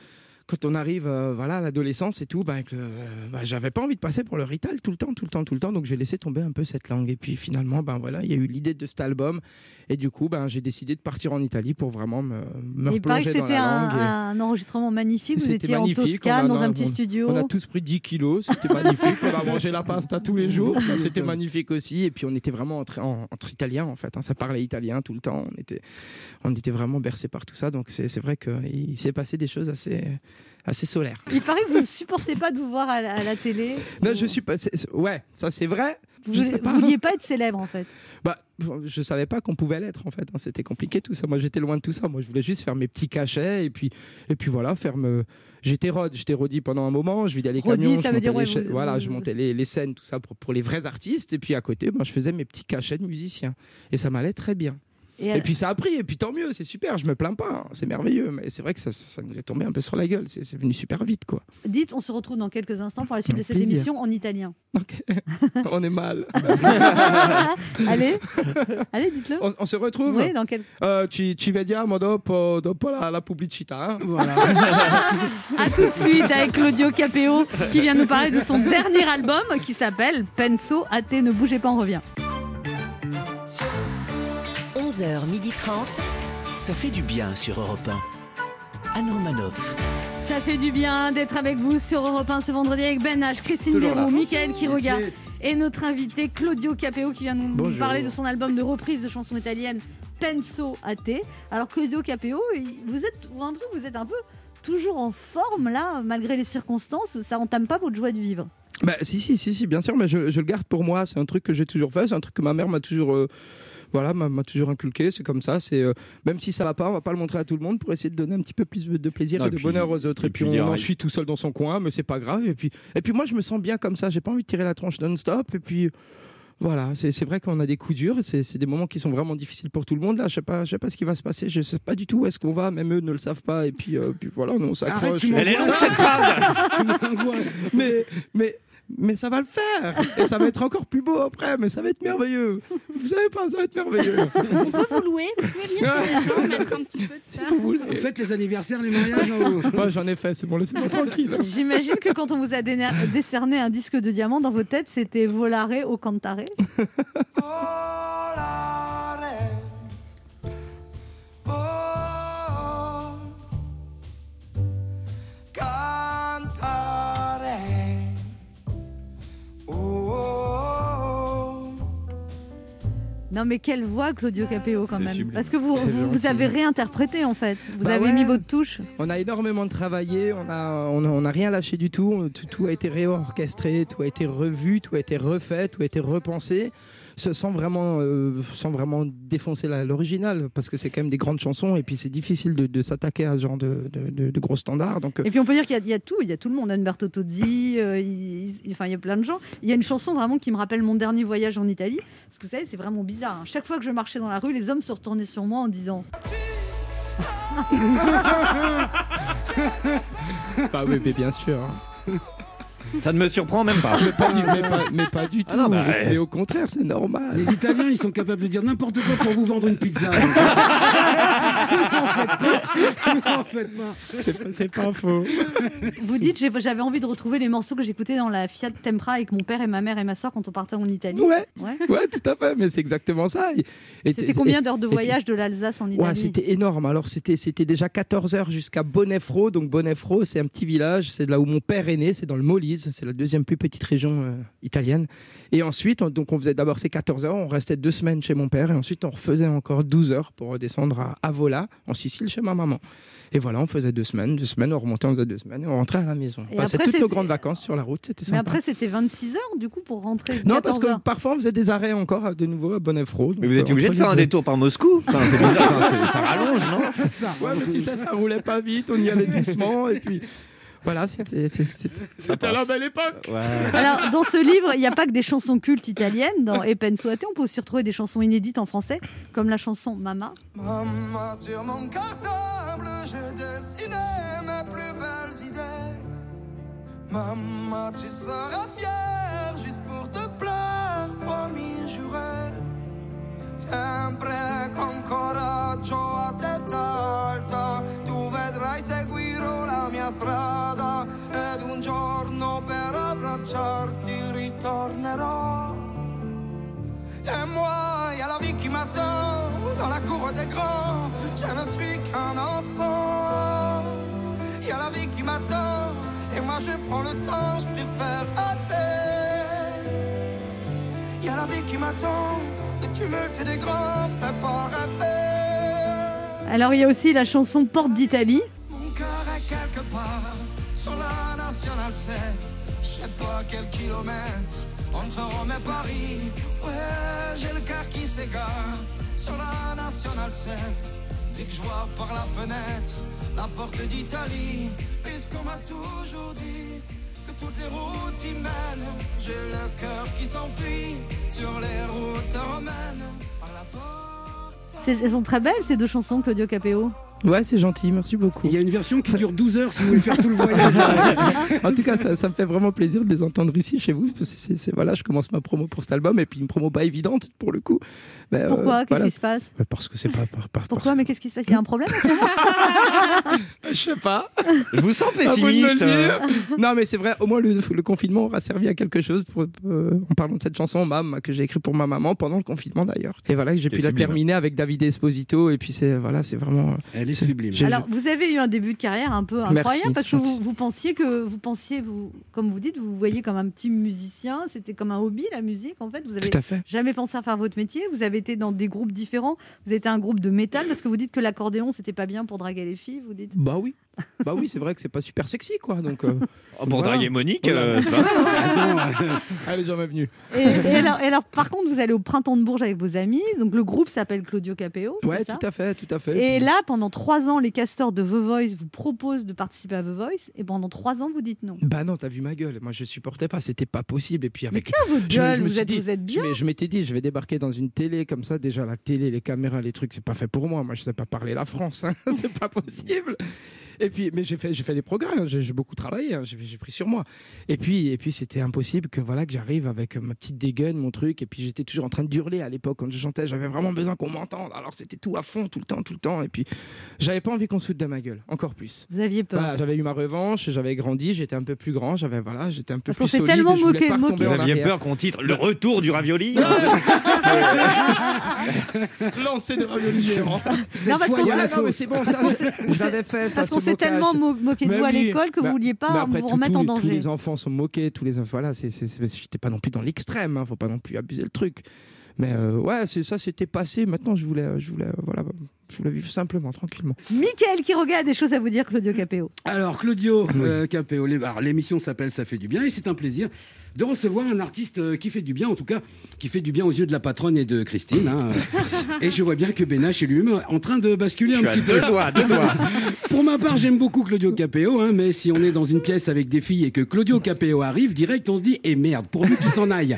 quand on arrive euh, voilà, à l'adolescence et tout, bah, euh, bah, j'avais pas envie de passer pour le rital tout le temps, tout le temps, tout le temps. Donc j'ai laissé tomber un peu cette langue. Et puis finalement, ben voilà, il y a eu l'idée de cet album. Et du coup, ben, j'ai décidé de partir en Italie pour vraiment me, me Il paraît que replonger dans c'était la un, langue. et- un enregistrement magnifique. Vous C'était étiez en magnifique, Toscane, on a- dans un petit studio. On a tous pris 10 kilos, c'était magnifique. on a mangé la pasta tous les jours, ça c'était magnifique aussi. Et puis on était vraiment entre, en- entre italiens en fait, hein. ça parlait italien tout le temps. On était, on était vraiment bercés par tout ça. Donc c'est vrai qu'il s'est passé des choses assez, assez solaires. Il paraît que vous ne supportez pas de vous voir à la, à la télé. Non, je suis pas. Ouais, ça c'est vrai. Vous ne vouliez pas être célèbre en fait. Bah, je savais pas qu'on pouvait l'être en fait. hein. C'était compliqué tout ça. Moi, j'étais loin de tout ça. Moi, je voulais juste faire mes petits cachets et puis et puis voilà, faire me. J'étais rod, j'étais rodi pendant un moment. Je vidais les Rodi, camions. ça je veut dire, montais les ouais, cha- vous- voilà, je montais les, les scènes, tout ça pour, pour les vrais artistes. Et puis à côté, ben, je faisais mes petits cachets de musiciens et ça m'allait très bien. Et, puis ça a pris, et puis tant mieux, c'est super, je me plains pas, hein. c'est merveilleux, mais c'est vrai que ça, ça nous est tombé un peu sur la gueule, c'est venu super vite quoi. Dites, on se retrouve dans quelques instants pour la suite de cette plaisir. émission en italien. On est mal. Allez, allez, dites-le. On, on se retrouve Oui, dans quel... Euh, ci, ci vediamo dopo, dopo la, la pubblicità. hein. Voilà. À tout de suite avec Claudio Capéo qui vient nous parler de son dernier album qui s'appelle Penso a te. Ne bougez pas, on revient. 11h30. Ça fait du bien sur Europe 1. Anne Romanoff. Ça fait du bien d'être avec vous sur Europe 1 ce vendredi avec Ben H, Christine là. Mickaël yes. et notre invité Claudio Capéo qui vient nous Bonjour. parler de son album de reprise de chansons italiennes Penso a te. Alors Claudio Capéo, vous êtes, vous êtes un peu toujours en forme là, malgré les circonstances. Ça entame pas votre joie de vivre. Bah, si, si, si, si, bien sûr, mais je, je le garde pour moi. C'est un truc que j'ai toujours fait. C'est un truc que ma mère m'a toujours, euh, voilà, m'a toujours inculqué. C'est comme ça. C'est euh, même si ça va pas, on va pas le montrer à tout le monde pour essayer de donner un petit peu plus de plaisir Non, et et de puis- bonheur aux autres. Et, et puis, puis on en chie tout seul dans son coin, mais c'est pas grave. Et puis, et puis moi, je me sens bien comme ça. J'ai pas envie de tirer la tronche non-stop. Et puis. Voilà, c'est vrai qu'on a des coups durs, et c'est des moments qui sont vraiment difficiles pour tout le monde. Là, je sais pas, je sais pas ce qui va se passer, je sais pas du tout où est-ce qu'on va, même eux ne le savent pas. Et puis, euh, puis voilà, nous, on s'accroche. tu Elle est longue cette phrase Tu m'angoisses. mais, mais, mais ça va le faire Et ça va être encore plus beau après, mais ça va être merveilleux Vous savez pas, ça va être merveilleux On peut vous louer, vous pouvez venir chez les gens, mettre un petit peu de ça. vous voulez. Vous faites les anniversaires, les mariages Moi j'en ai fait, c'est bon, laissez-moi tranquille J'imagine que quand on vous a décerné un disque de diamant dans vos têtes, c'était Volare au Cantare. Volare. Oh, Non mais quelle voix Claudio Capéo quand même. sublime. Parce que vous, avez réinterprété en fait. Vous Bah avez ouais. mis votre touche. On a énormément travaillé, on a, on a, on a rien lâché du tout. Tout, tout a été réorchestré, tout a été revu, tout a été refait, tout a été repensé. Sans vraiment, euh, sans vraiment défoncer l'original, parce que c'est quand même des grandes chansons, et puis c'est difficile de, de s'attaquer à ce genre de, de- de- de gros standards. Donc, euh, Et puis on peut dire qu'il y, a- il y a tout, il y a tout le monde, Umberto Tozzi, euh, il, il- enfin il y a plein de gens. Il y a une chanson vraiment qui me rappelle mon dernier voyage en Italie, parce que vous savez c'est vraiment bizarre. hein. Chaque fois que je marchais dans la rue, les hommes se retournaient sur moi en disant bah oui, mais bien sûr. Ça ne me surprend même pas. Mais pas du, mais pas- mais pas du tout. Ah non, bah, mais au contraire, c'est normal. Les Italiens, ils sont capables de dire n'importe quoi pour vous vendre une pizza. N'en faites pas. C'est pas, faux. Vous dites j'avais envie de retrouver les morceaux que j'écoutais dans la Fiat Tempra avec mon père et ma mère et ma soeur quand on partait en Italie. Ouais, Ouais. ouais, tout à fait. Mais c'est exactement ça. C'était combien d'heures de puis- voyage de l'Alsace en Italie Ouais, c'était énorme. Alors c'était déjà 14 heures jusqu'à Bonnefro. Donc Bonnefro, c'est un petit village, c'est là où mon père est né, c'est dans le Molise, c'est la deuxième plus petite région euh, italienne. Et ensuite, on- donc on faisait d'abord ces 14 heures, on restait deux semaines chez mon père et ensuite on refaisait encore 12 heures pour redescendre à En Sicile, chez ma maman. Et voilà, on faisait deux semaines, deux semaines, on remontait, on faisait deux semaines et on rentrait à la maison. On passait toutes nos grandes vacances sur la route, c'était Mais sympa. après c'était 26 heures du coup pour rentrer. non, 14 parce que heures. parfois on faisait des arrêts encore à- de nouveau à Bonnefro. Mais vous êtes obligé de faire un détour par Moscou Enfin, c'est bizarre, enfin, c'est- ça rallonge, non? C'est ça. Ouais, mais tu sais, ça roulait pas vite, on y allait doucement, et puis voilà, c'était à la belle époque. Ouais. Alors, dans ce livre, il n'y a pas que des chansons cultes italiennes. Dans E Pensuate, on peut aussi retrouver des chansons inédites en français, comme la chanson Mama. Maman, sur mon cartable, je dessinais mes plus belles idées. Maman, tu seras fière juste pour te plaire, promis, juré. Sempre con coraggio a testa alta, vedrai seguirò la mia strada ed un giorno per abbracciarti ritornerò. Et moi, y a la vie qui m'attend dans la cour des grands. Je ne suis qu'un enfant. Y a la vie qui m'attend. Et moi, je prends le temps, je préfère rêver. Y a la vie qui m'attend. Le tumulte des grands fait pas rêver. Alors, il y a aussi la chanson Porte d'Italie. Mon cœur est quelque part sur la nationale 7. Je sais pas quel kilomètre entre Rome et Paris. Ouais, j'ai le cœur qui s'égare sur la nationale 7. Dès que je vois par la fenêtre la porte d'Italie, puisqu'on m'a toujours dit que toutes les routes y mènent. J'ai le cœur qui s'enfuit sur les routes romaines. Elles sont très belles, ces deux chansons, Claudio Capéo. Ouais, c'est gentil, merci beaucoup. Il y a une version qui dure 12 heures si vous voulez faire tout le voyage. en tout cas, ça, ça me fait vraiment plaisir de les entendre ici chez vous. Parce que c'est, voilà, je commence ma promo pour cet album et puis une promo pas évidente pour le coup. Mais, euh, Pourquoi? Qu'est-ce voilà. qui se passe? Ouais, Parce que c'est pas. par- par- Pourquoi? parce- Mais qu'est-ce qui se passe? Il y a un problème Je sais pas. Je vous sens pessimiste. dire. non, mais c'est vrai, au moins le, le confinement aura servi à quelque chose pour, euh, en parlant de cette chanson, Mam, que j'ai écrite pour ma maman pendant le confinement d'ailleurs. Et voilà, j'ai pu la terminer avec David Esposito. Et puis c'est voilà, c'est vraiment. Elle est C'est- sublime. Alors, vous avez eu un début de carrière un peu Merci, incroyable parce que vous, pensiez que vous pensiez, vous, comme vous dites, vous vous voyez comme un petit musicien. C'était comme un hobby la musique en fait. Vous avez Tout à fait. jamais pensé à faire votre métier. Vous avez été dans des groupes différents. Vous avez été un groupe de métal parce que vous dites que l'accordéon c'était pas bien pour draguer les filles. Vous dites. Bah oui. Bah oui, c'est vrai que c'est pas super sexy, quoi. Donc, euh, Oh, pour voilà. draguer Monique, euh, c'est pas mal. Allez, jamais venu. Et, et alors, et alors, par contre, vous allez au printemps de Bourges avec vos amis. Donc, le groupe s'appelle Claudio Capéo. Ouais, ça tout à fait, tout à fait. Et Puis- là, pendant trois ans, les casteurs de The Voice vous proposent de participer à The Voice. Et pendant trois ans, vous dites non. Bah non, t'as vu ma gueule. Moi, je supportais pas. C'était pas possible. Et puis avec. Tiens, votre Je me- je gueule, vous êtes, dit- vous êtes bien. je m'étais dit, je vais débarquer dans une télé comme ça. Déjà, la télé, les caméras, les trucs, c'est pas fait pour moi. Moi, je sais pas parler la France. hein. c'est pas possible. Et puis, mais j'ai fait, j'ai fait des progrès. hein. J'ai beaucoup travaillé. hein. J'ai pris sur moi. Et puis, et puis, c'était impossible que voilà que j'arrive avec ma petite dégaine, mon truc. Et puis, j'étais toujours en train d'hurler à l'époque quand je chantais. J'avais vraiment besoin qu'on m'entende. Alors, c'était tout à fond, tout le temps, tout le temps. Et puis, j'avais pas envie qu'on se foute de ma gueule. Encore plus. Vous aviez peur. Voilà, j'avais eu ma revanche, j'avais grandi, j'étais un peu plus grand, j'avais voilà, j'étais un peu Parce plus s'est solide. tellement je moqué- pas moqué. Vous aviez peur qu'on titre Le retour du ravioli Lancer des raviolis géants. Cette parce fois, qu'on il y a s'est- la non, mais sauce. c'est bon, ça, je l'avais fait. Ça, Parce qu'on ce s'est tellement mo- moqué de vous à l'école que Bah, vous vouliez pas après, vous tout- remettre tout- en Tous danger. les enfants sont moqués, tous les enfants. Voilà, j'étais pas non plus dans l'extrême, hein, faut pas non plus abuser le truc. Mais euh, ouais, ça c'était passé. Maintenant, je voulais, je voulais, voilà, je voulais vivre simplement, tranquillement. Michael qui regarde des choses à vous dire, Claudio Capéo. Alors, Claudio euh, Capéo, les- alors, l'émission s'appelle Ça fait du bien et c'est un plaisir de recevoir un artiste euh, qui fait du bien, en tout cas, qui fait du bien aux yeux de la patronne et de Christine. hein. et je vois bien que Benache est lui-même en train de basculer un Je petit à peu. deux doigts, deux doigts. Pour ma part, j'aime beaucoup Claudio Capéo, hein, mais si on est dans une pièce avec des filles et que Claudio Capéo arrive, direct, on se dit, eh merde, pourvu qu'il s'en aille.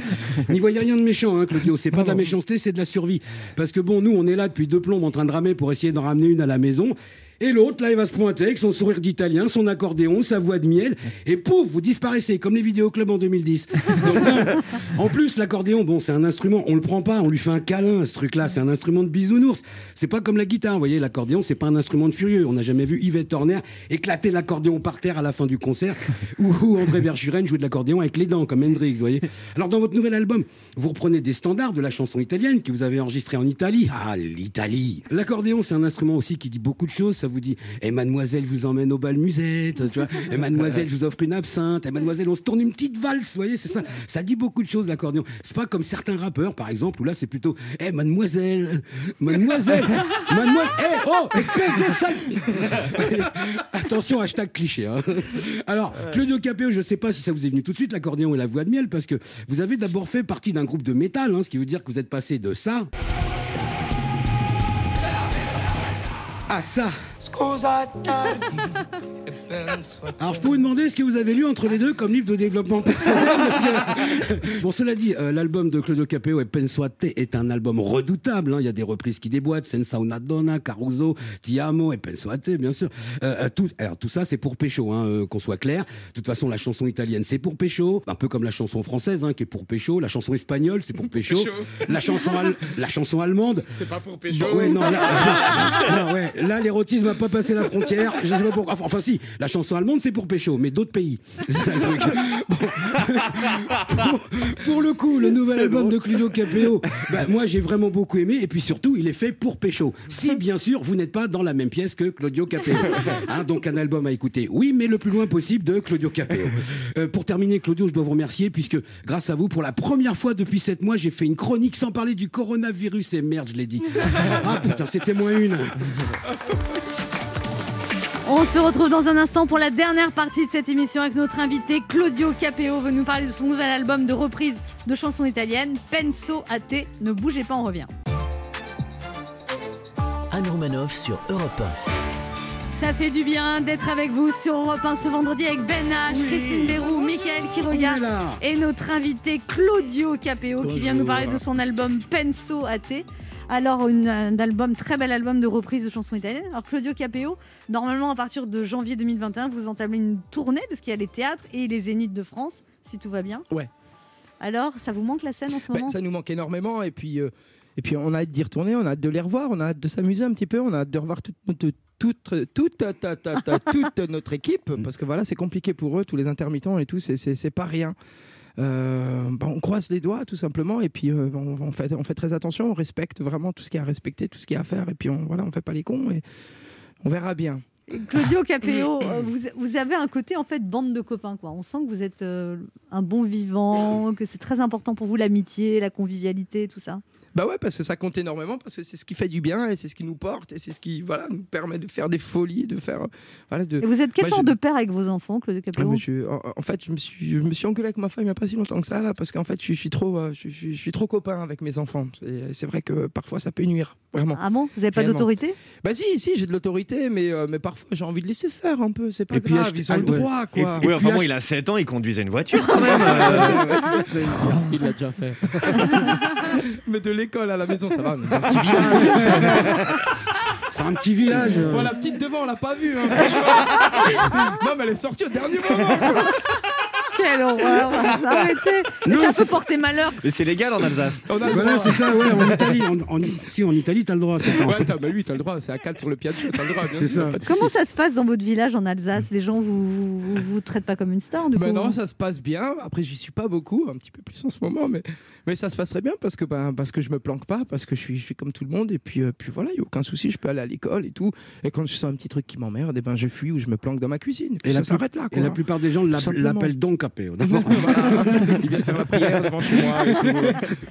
N'y voyez rien de méchant, hein, Claudio. C'est pas de la méchanceté, c'est de la survie. Parce que bon, nous, on est là depuis deux plombes en train de ramer pour essayer d'en ramener une à la maison. Et l'autre, là, il va se pointer avec son sourire d'italien, son accordéon, sa voix de miel, et pouf, vous disparaissez, comme les vidéoclubs en 2010. Donc, non. En plus, l'accordéon, bon, c'est un instrument, on le prend pas, on lui fait un câlin, ce truc-là, c'est un instrument de bisounours. C'est pas comme la guitare, vous voyez, l'accordéon, c'est pas un instrument de furieux. On n'a jamais vu Yvette Horner éclater l'accordéon par terre à la fin du concert, ou, André Verschuren jouer de l'accordéon avec les dents, comme Hendrix, vous voyez. Alors, dans votre nouvel album, vous reprenez des standards de la chanson italienne que vous avez enregistrée en Italie. Ah, l'Italie L'accordéon, c'est un instrument aussi qui dit beaucoup de choses. Ça vous dit, et mademoiselle vous emmène au bal musette, tu vois. Et mademoiselle, je vous offre une absinthe. Et mademoiselle, on se tourne une petite valse, vous voyez, c'est ça. Ça dit beaucoup de choses, l'accordéon. C'est pas comme certains rappeurs, par exemple, où là, c'est plutôt, eh, mademoiselle, mademoiselle, mademoiselle, eh, oh, espèce de sale. Attention, hashtag cliché. hein. Alors, Claudio Capéo, je sais pas si ça vous est venu tout de suite, l'accordéon et la voix de miel, parce que vous avez d'abord fait partie d'un groupe de métal, hein, ce qui veut dire que vous êtes passé de ça à ça. Alors, je peux vous demander ce que vous avez lu entre les deux comme livre de développement personnel parce que- Bon, cela dit, euh, l'album de Claudio Capéo et Penso a te est un album redoutable. hein. Il y a des reprises qui déboîtent Senza una donna, Caruso, Ti amo et Penso a te, bien sûr. Euh, euh, tout, alors, tout ça, c'est pour Pécho, hein, euh, qu'on soit clair. De toute façon, la chanson italienne, c'est pour Pécho. Un peu comme la chanson française, hein, qui est pour Pécho. La chanson espagnole, c'est pour Pécho. La chanson, al- la chanson allemande, C'est pas pour Bon, ouais, non, là, non, ouais, là, l'érotisme n'a pas passé la frontière. Je sais pas pourquoi. Enfin, si, la chanson allemande, c'est pour Pécho, mais d'autres pays. C'est ça le truc. Bon. Pour, pour le coup, le nouvel album de Claudio Capéo, bah, moi, j'ai vraiment beaucoup aimé. Et puis surtout, il est fait pour Pécho. Si, bien sûr, vous n'êtes pas dans la même pièce que Claudio Capéo. Hein, donc, un album à écouter. Oui, mais le plus loin possible de Claudio Capéo. Euh, pour terminer, Claudio, je dois vous remercier puisque, grâce à vous, pour la première fois depuis sept mois, j'ai fait une chronique sans parler du coronavirus. Et merde, je l'ai dit. Ah putain, c'était moins une. On se retrouve dans un instant pour la dernière partie de cette émission avec notre invité Claudio Capéo veut nous parler de son nouvel album de reprise de chansons italiennes Penso a te. Ne bougez pas, on revient. Anne Romanoff sur Europe Ça fait du bien d'être avec vous sur Europe 1 ce vendredi avec Ben H, Christine Bérou, Mickaël qui regarde On est là. et notre invité Claudio Capéo qui vient nous parler de son album Penso a te. Alors, une- un album, très bel album de reprise de chansons italiennes. Alors, Claudio Capéo, normalement, à partir de janvier 2021, vous entamez une tournée parce qu'il y a les théâtres et les zéniths de France, si tout va bien. Ouais. Alors, ça vous manque la scène en ce Ben, moment? ça nous manque énormément et puis, euh, et puis on a hâte d'y retourner, on a hâte de les revoir, on a hâte de s'amuser un petit peu, on a hâte de revoir toute notre, toute, toute, ta- ta- ta- ta- toute notre équipe parce que voilà, c'est compliqué pour eux, tous les intermittents et tout, c'est pas rien. Euh, ben, on croise les doigts tout simplement et puis euh, on, on fait, on fait très attention, on respecte vraiment tout ce qu'il y a à respecter, tout ce qu'il y a à faire et puis on, voilà, on fait pas les cons et on verra bien. Claudio Capéo, euh, vous, vous avez un côté en fait bande de copains. Quoi. On sent que vous êtes euh, un bon vivant, que c'est très important pour vous l'amitié, la convivialité, tout ça. Bah ouais, parce que ça compte énormément, parce que c'est ce qui fait du bien et c'est ce qui nous porte et c'est ce qui voilà, nous permet de faire des folies, de faire. euh, Voilà, de... Et vous êtes quel genre je- de père avec vos enfants, Claude Ah, mais je- en, fait, je me suis, je me suis engueulé avec ma femme il n'y a pas si longtemps que ça, là, parce qu'en fait, je, suis trop, euh, je, je- je suis trop copain avec mes enfants. C'est c'est vrai que parfois, ça peut nuire, vraiment. Ah bon? Vous n'avez pas d'autorité? Bah si, si, j'ai de l'autorité, mais, euh, mais parfois, j'ai envie de laisser faire un peu. C'est pas Et puis, grave, acheter- ils ont le ah, ouais. droit, Et- quoi. et Oui, enfin puis bon, il a 7 ans, il conduisait une voiture quand même. euh. Il l'a déjà fait. mais de l'école à la maison, ça va. un petit C'est un petit village. Bon, la petite devant, on l'a pas vue. Hein, non, mais elle est sortie au dernier moment. quoi. Quelle horreur Arrêtez Mais Non, ça c'est- peut porter malheur. Mais c'est légal en Alsace. On a le Voilà, droit. c'est ça, ouais, en Italie. En, en- si, en Italie, t'as le droit. c'est Ouais, t'as, bah oui, t'as le droit. C'est à 4 sur le piano, t'as le droit. bien C'est sûr, ça. pas de Comment souci. ça se passe dans votre village en Alsace? Les gens vous, vous, vous traitent pas comme une star du Bah coup? non, ça se passe bien. Après, j'y suis pas beaucoup, un petit peu plus en ce moment, mais, mais ça se passerait bien parce que, bah, parce que je me planque pas, parce que je suis, je suis comme tout le monde. Et puis, euh, puis voilà, il n'y a aucun souci, je peux aller à l'école et tout. Et quand je sens un petit truc qui m'emmerde, et ben, je fuis ou je me planque dans ma cuisine. Et Et ça s'arrête là. et Quoi. la plupart des gens l'app- simplement. l'appellent Don Capéo. D'abord. Voilà. Ils viennent faire la prière devant chez moi et tout.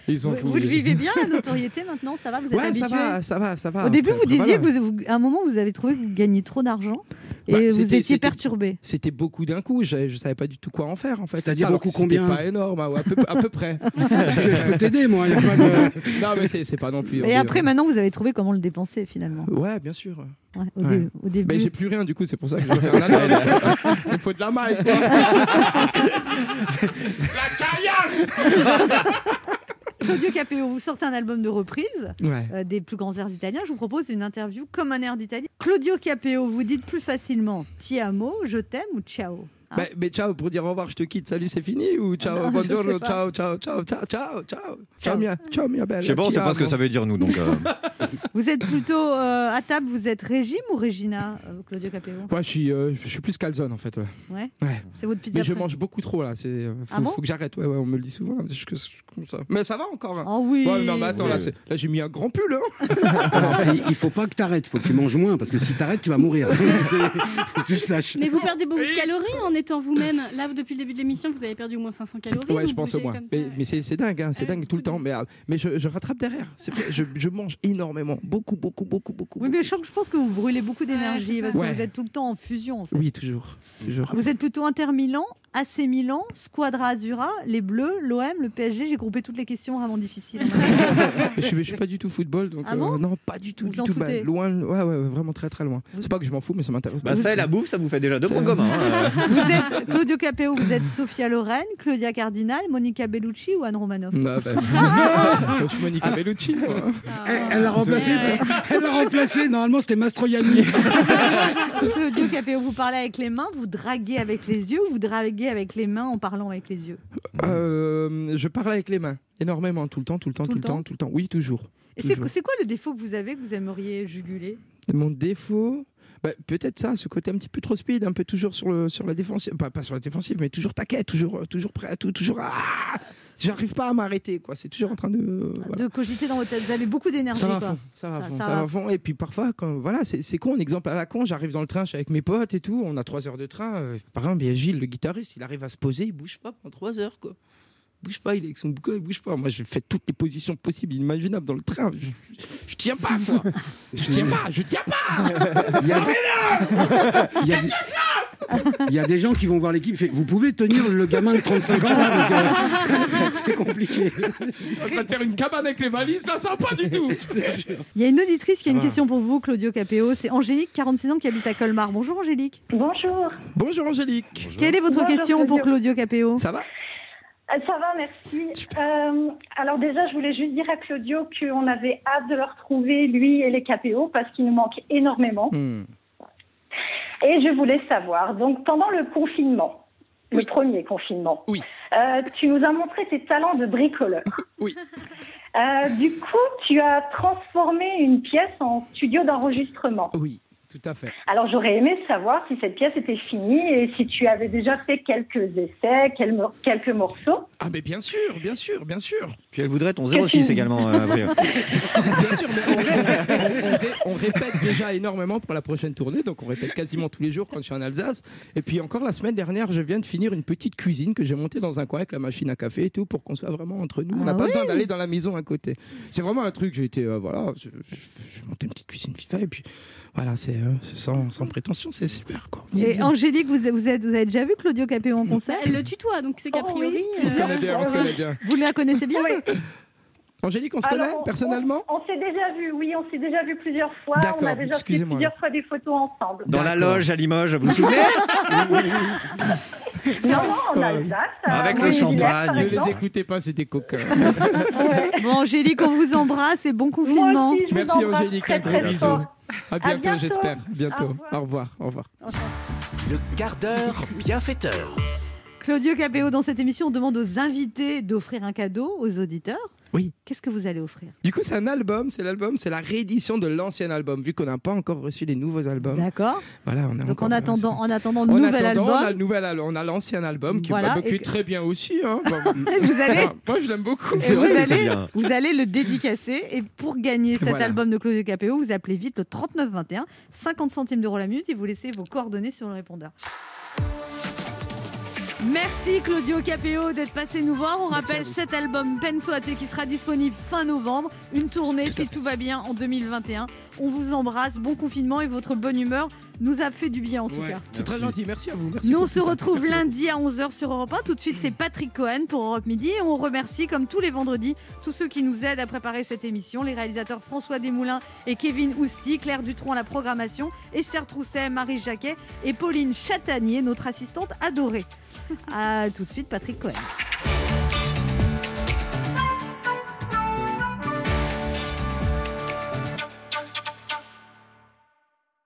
Ils sont Vous, fous. vous le vivez bien la notoriété maintenant? Ça va? Vous êtes Ouais, habitué? ça va, ça va, ça va. Au début, vous disiez voilà. que vous, vous- à un moment, vous avez trouvé que vous gagniez trop d'argent et Bah, vous c'était- étiez perturbé. C'était beaucoup d'un coup, je, je savais pas du tout quoi en faire en fait. C'est-à-dire beaucoup combien pas énorme, hein, ouais, à, peu, à peu près. je, je peux t'aider, moi. y a pas de- non mais c'est pas non plus. Et après, maintenant, vous avez trouvé comment le dépenser finalement. Ouais, bien sûr. Ouais, au, Ouais. dé- au début. Ben, j'ai plus rien du coup, c'est pour ça que je dois faire album. Il faut de la maille. quoi. Claudio Capéo, vous sortez un album de reprise Ouais. euh, des plus grands airs italiens. Je vous propose une interview comme un air d'Italie. Claudio Capéo, vous dites plus facilement ti amo, je t'aime ou ciao? Hein Ben, mais ciao pour dire au revoir, je te quitte, salut, c'est fini ou ciao, non, je pas. ciao, ciao, ciao, ciao, ciao, ciao, Ciao. ciao, mia, ciao, mia belle. Je sais pas, on sait pas ce que ça veut dire, nous. Donc, euh. Vous êtes plutôt euh, à table, vous êtes Régime ou Régina, euh, Claudio Capéo? Ouais, je suis, euh, je suis plus calzone en fait. Ouais. Ouais. Ouais. C'est votre pizza Mais je mange beaucoup trop là. C'est, euh, faut, Ah bon faut que j'arrête. Ouais, ouais, on me le dit souvent. Je- je- je- comme ça. Mais ça va encore. hein. Oh oui Ouais, non, mais attends, là, Ouais. c'est- là, j'ai mis un grand pull. Hein. Alors, il, il faut pas que t'arrêtes. Il faut que tu manges moins parce que si t'arrêtes, tu vas mourir. Que tu saches. Mais vous perdez beaucoup de calories en étant vous-même. Là, depuis le début de l'émission, vous avez perdu au moins 500 calories. Ouais, je pense au moins. Mais, mais c'est, c'est dingue, hein, c'est Ouais, dingue tout le temps. Mais, euh, mais je, je rattrape derrière. Je, je mange énormément. Beaucoup, beaucoup, beaucoup, beaucoup. Oui, mais je je pense que vous brûlez beaucoup d'énergie parce que vous êtes tout le temps en fusion. en fait. Oui, toujours. toujours. Vous êtes plutôt Inter Milan, AC Milan, Squadra Azura, les Bleus, l'OM, le PSG. J'ai groupé toutes les questions vraiment difficiles. je, suis, je suis pas du tout football. Donc, Ah bon euh, non, pas du tout. Vous du en tout. Bah, loin, ouais, ouais, vraiment très, très loin. Vous- C'est pas que je m'en fous, mais ça m'intéresse Bah, ça et la bouffe, ça vous fait déjà deux points communs. hein, vous êtes Claudio Capéo, vous êtes Sofia Loren, Claudia Cardinal, Monica Bellucci ou Anne Romanoff Ah, bah, je suis Monica Bellucci. moi. Elle elle l'a remplacé. Elle l'a remplacé. Normalement, c'était Mastroianni. Claudio Capéo, vous parlez avec les mains, vous draguez avec les yeux ou vous draguez avec les mains en parlant avec les yeux Euh, je parle avec les mains. Énormément, tout le temps, tout le temps, tout, le temps, tout le temps. Oui, toujours. Et c'est quoi le défaut que vous avez que vous aimeriez juguler? Mon défaut, bah, peut-être ça, ce côté un petit peu trop speed, un peu toujours sur, le, sur la défensive, pas, pas sur la défensive, mais toujours taquet, toujours, toujours prêt à tout, toujours. Ah J'arrive pas à m'arrêter, quoi. C'est toujours en train de. euh, voilà. de cogiter dans votre tête Vous avez beaucoup d'énergie. Ça va à fond, ça va Ça- fond, ça va. va à fond. Et puis parfois, quand, voilà, c'est c'est con, un exemple à la con, j'arrive dans le train, je suis avec mes potes et tout, on a trois heures de train. euh, par exemple, il y a Gilles, le guitariste, il arrive à se poser, il bouge pas pendant trois heures, quoi. Il bouge pas, il est avec son bouquin, il bouge pas. Moi, je fais toutes les positions possibles, imaginables dans le train. Je, je tiens pas, quoi. Je tiens pas, je tiens pas. Il y a, il y a des- il y a des gens qui vont voir l'équipe. fait, Vous pouvez tenir le gamin de 35 ans là parce que c'est compliqué. train de faire une cabane avec les valises, là, ça va pas du tout. Il y a une auditrice qui a une Ah. question pour vous, Claudio Capéo. C'est Angélique, 46 ans, qui habite à Colmar. Bonjour Angélique. Bonjour. Bonjour Angélique. Quelle est votre Bonjour, question pour Claudio. Capéo? Ça va? Ça va, merci. Euh, alors déjà, je voulais juste dire à Claudio qu'on avait hâte de le retrouver, lui et les KPO, parce qu'il nous manque énormément. Hmm. Et je voulais savoir, donc pendant le confinement, le premier confinement, Oui. euh, tu nous as montré tes talents de bricoleur. Oui. Euh, du coup, tu as transformé une pièce en studio d'enregistrement. Oui, Tout à fait. Alors j'aurais aimé savoir si cette pièce était finie et si tu avais déjà fait quelques essais, quel- quelques morceaux. Ah, mais bien sûr, bien sûr, bien sûr. Puis elle voudrait ton Que 06 tu- également. euh. Bien sûr, mais on, répète, on- on ré- on répète déjà énormément pour la prochaine tournée, donc on répète quasiment tous les jours quand je suis en Alsace. Et puis encore la semaine dernière, je viens de finir une petite cuisine que j'ai montée dans un coin avec la machine à café et tout pour qu'on soit vraiment entre nous. on n'a Ah pas oui. besoin d'aller dans la maison à côté. C'est vraiment un truc. J'ai été, euh, voilà, je- je- j'ai monté une petite cuisine FIFA et puis voilà, c'est sans, sans prétention, c'est super quoi. Et. Angélique, vous, vous, êtes, vous avez déjà vu Claudio Capéo en concert Elle le tutoie, donc c'est qu'a Oh oui. priori. on se euh, connaît bien, on se connaît bien. Vous la connaissez bien Oui. Angélique, on se Alors, connaît on- personnellement On, on s'est déjà vu, oui, on s'est déjà vu plusieurs fois. On D'accord, a déjà fait excusez-moi, plusieurs fois des photos ensemble. Dans la loge à Limoges, vous vous souvenez Non, non, en Ouais. Alsace. à Avec le champagne. Ne les écoutez pas, c'est des coquins. Ouais. Bon, Angélique, on vous embrasse et bon confinement. aussi, Merci Angélique, très, un gros bisou. À bientôt, bientôt. j'espère. Au Bientôt. revoir. Au revoir. Au revoir. Le quart d'heure bienfaiteur. Claudio Capéo, dans cette émission, on demande aux invités d'offrir un cadeau aux auditeurs. Oui. Qu'est-ce que vous allez offrir? Du coup, c'est un album. C'est l'album, c'est la réédition de l'ancien album. Vu qu'on n'a pas encore reçu les nouveaux albums. D'accord. Voilà, on est Donc encore- en attendant, en attendant le En nouvel attendant, on a le album, nouvel al- on a l'ancien album qui, Voilà, bah, qui est très bien aussi. Hein. Vous allez, moi, je l'aime beaucoup. et vous, allez, vous allez le dédicacer. Et pour gagner cet Voilà. album de Claudio Capéo, vous appelez vite le 3921, 50 centimes d'euros la minute, et vous laissez vos coordonnées sur le répondeur. Merci Claudio Capéo d'être passé nous voir. On rappelle cet album Pensoate qui sera disponible fin novembre. Une tournée, si tout va bien, en 2021. On vous embrasse, bon confinement et votre bonne humeur nous a fait du bien en tout Ouais, cas. C'est très gentil. Merci à vous. Merci Nous, on se retrouve Merci lundi à 11h sur Europe 1. Tout de suite, c'est Patrick Cohen pour Europe Midi. Et on remercie, comme tous les vendredis, tous ceux qui nous aident à préparer cette émission les réalisateurs François Desmoulins et Kevin Ousti, Claire Dutronc à la programmation, Esther Trousset, Marie Jacquet et Pauline Chatanier, notre assistante adorée. à tout de suite, Patrick Cohen.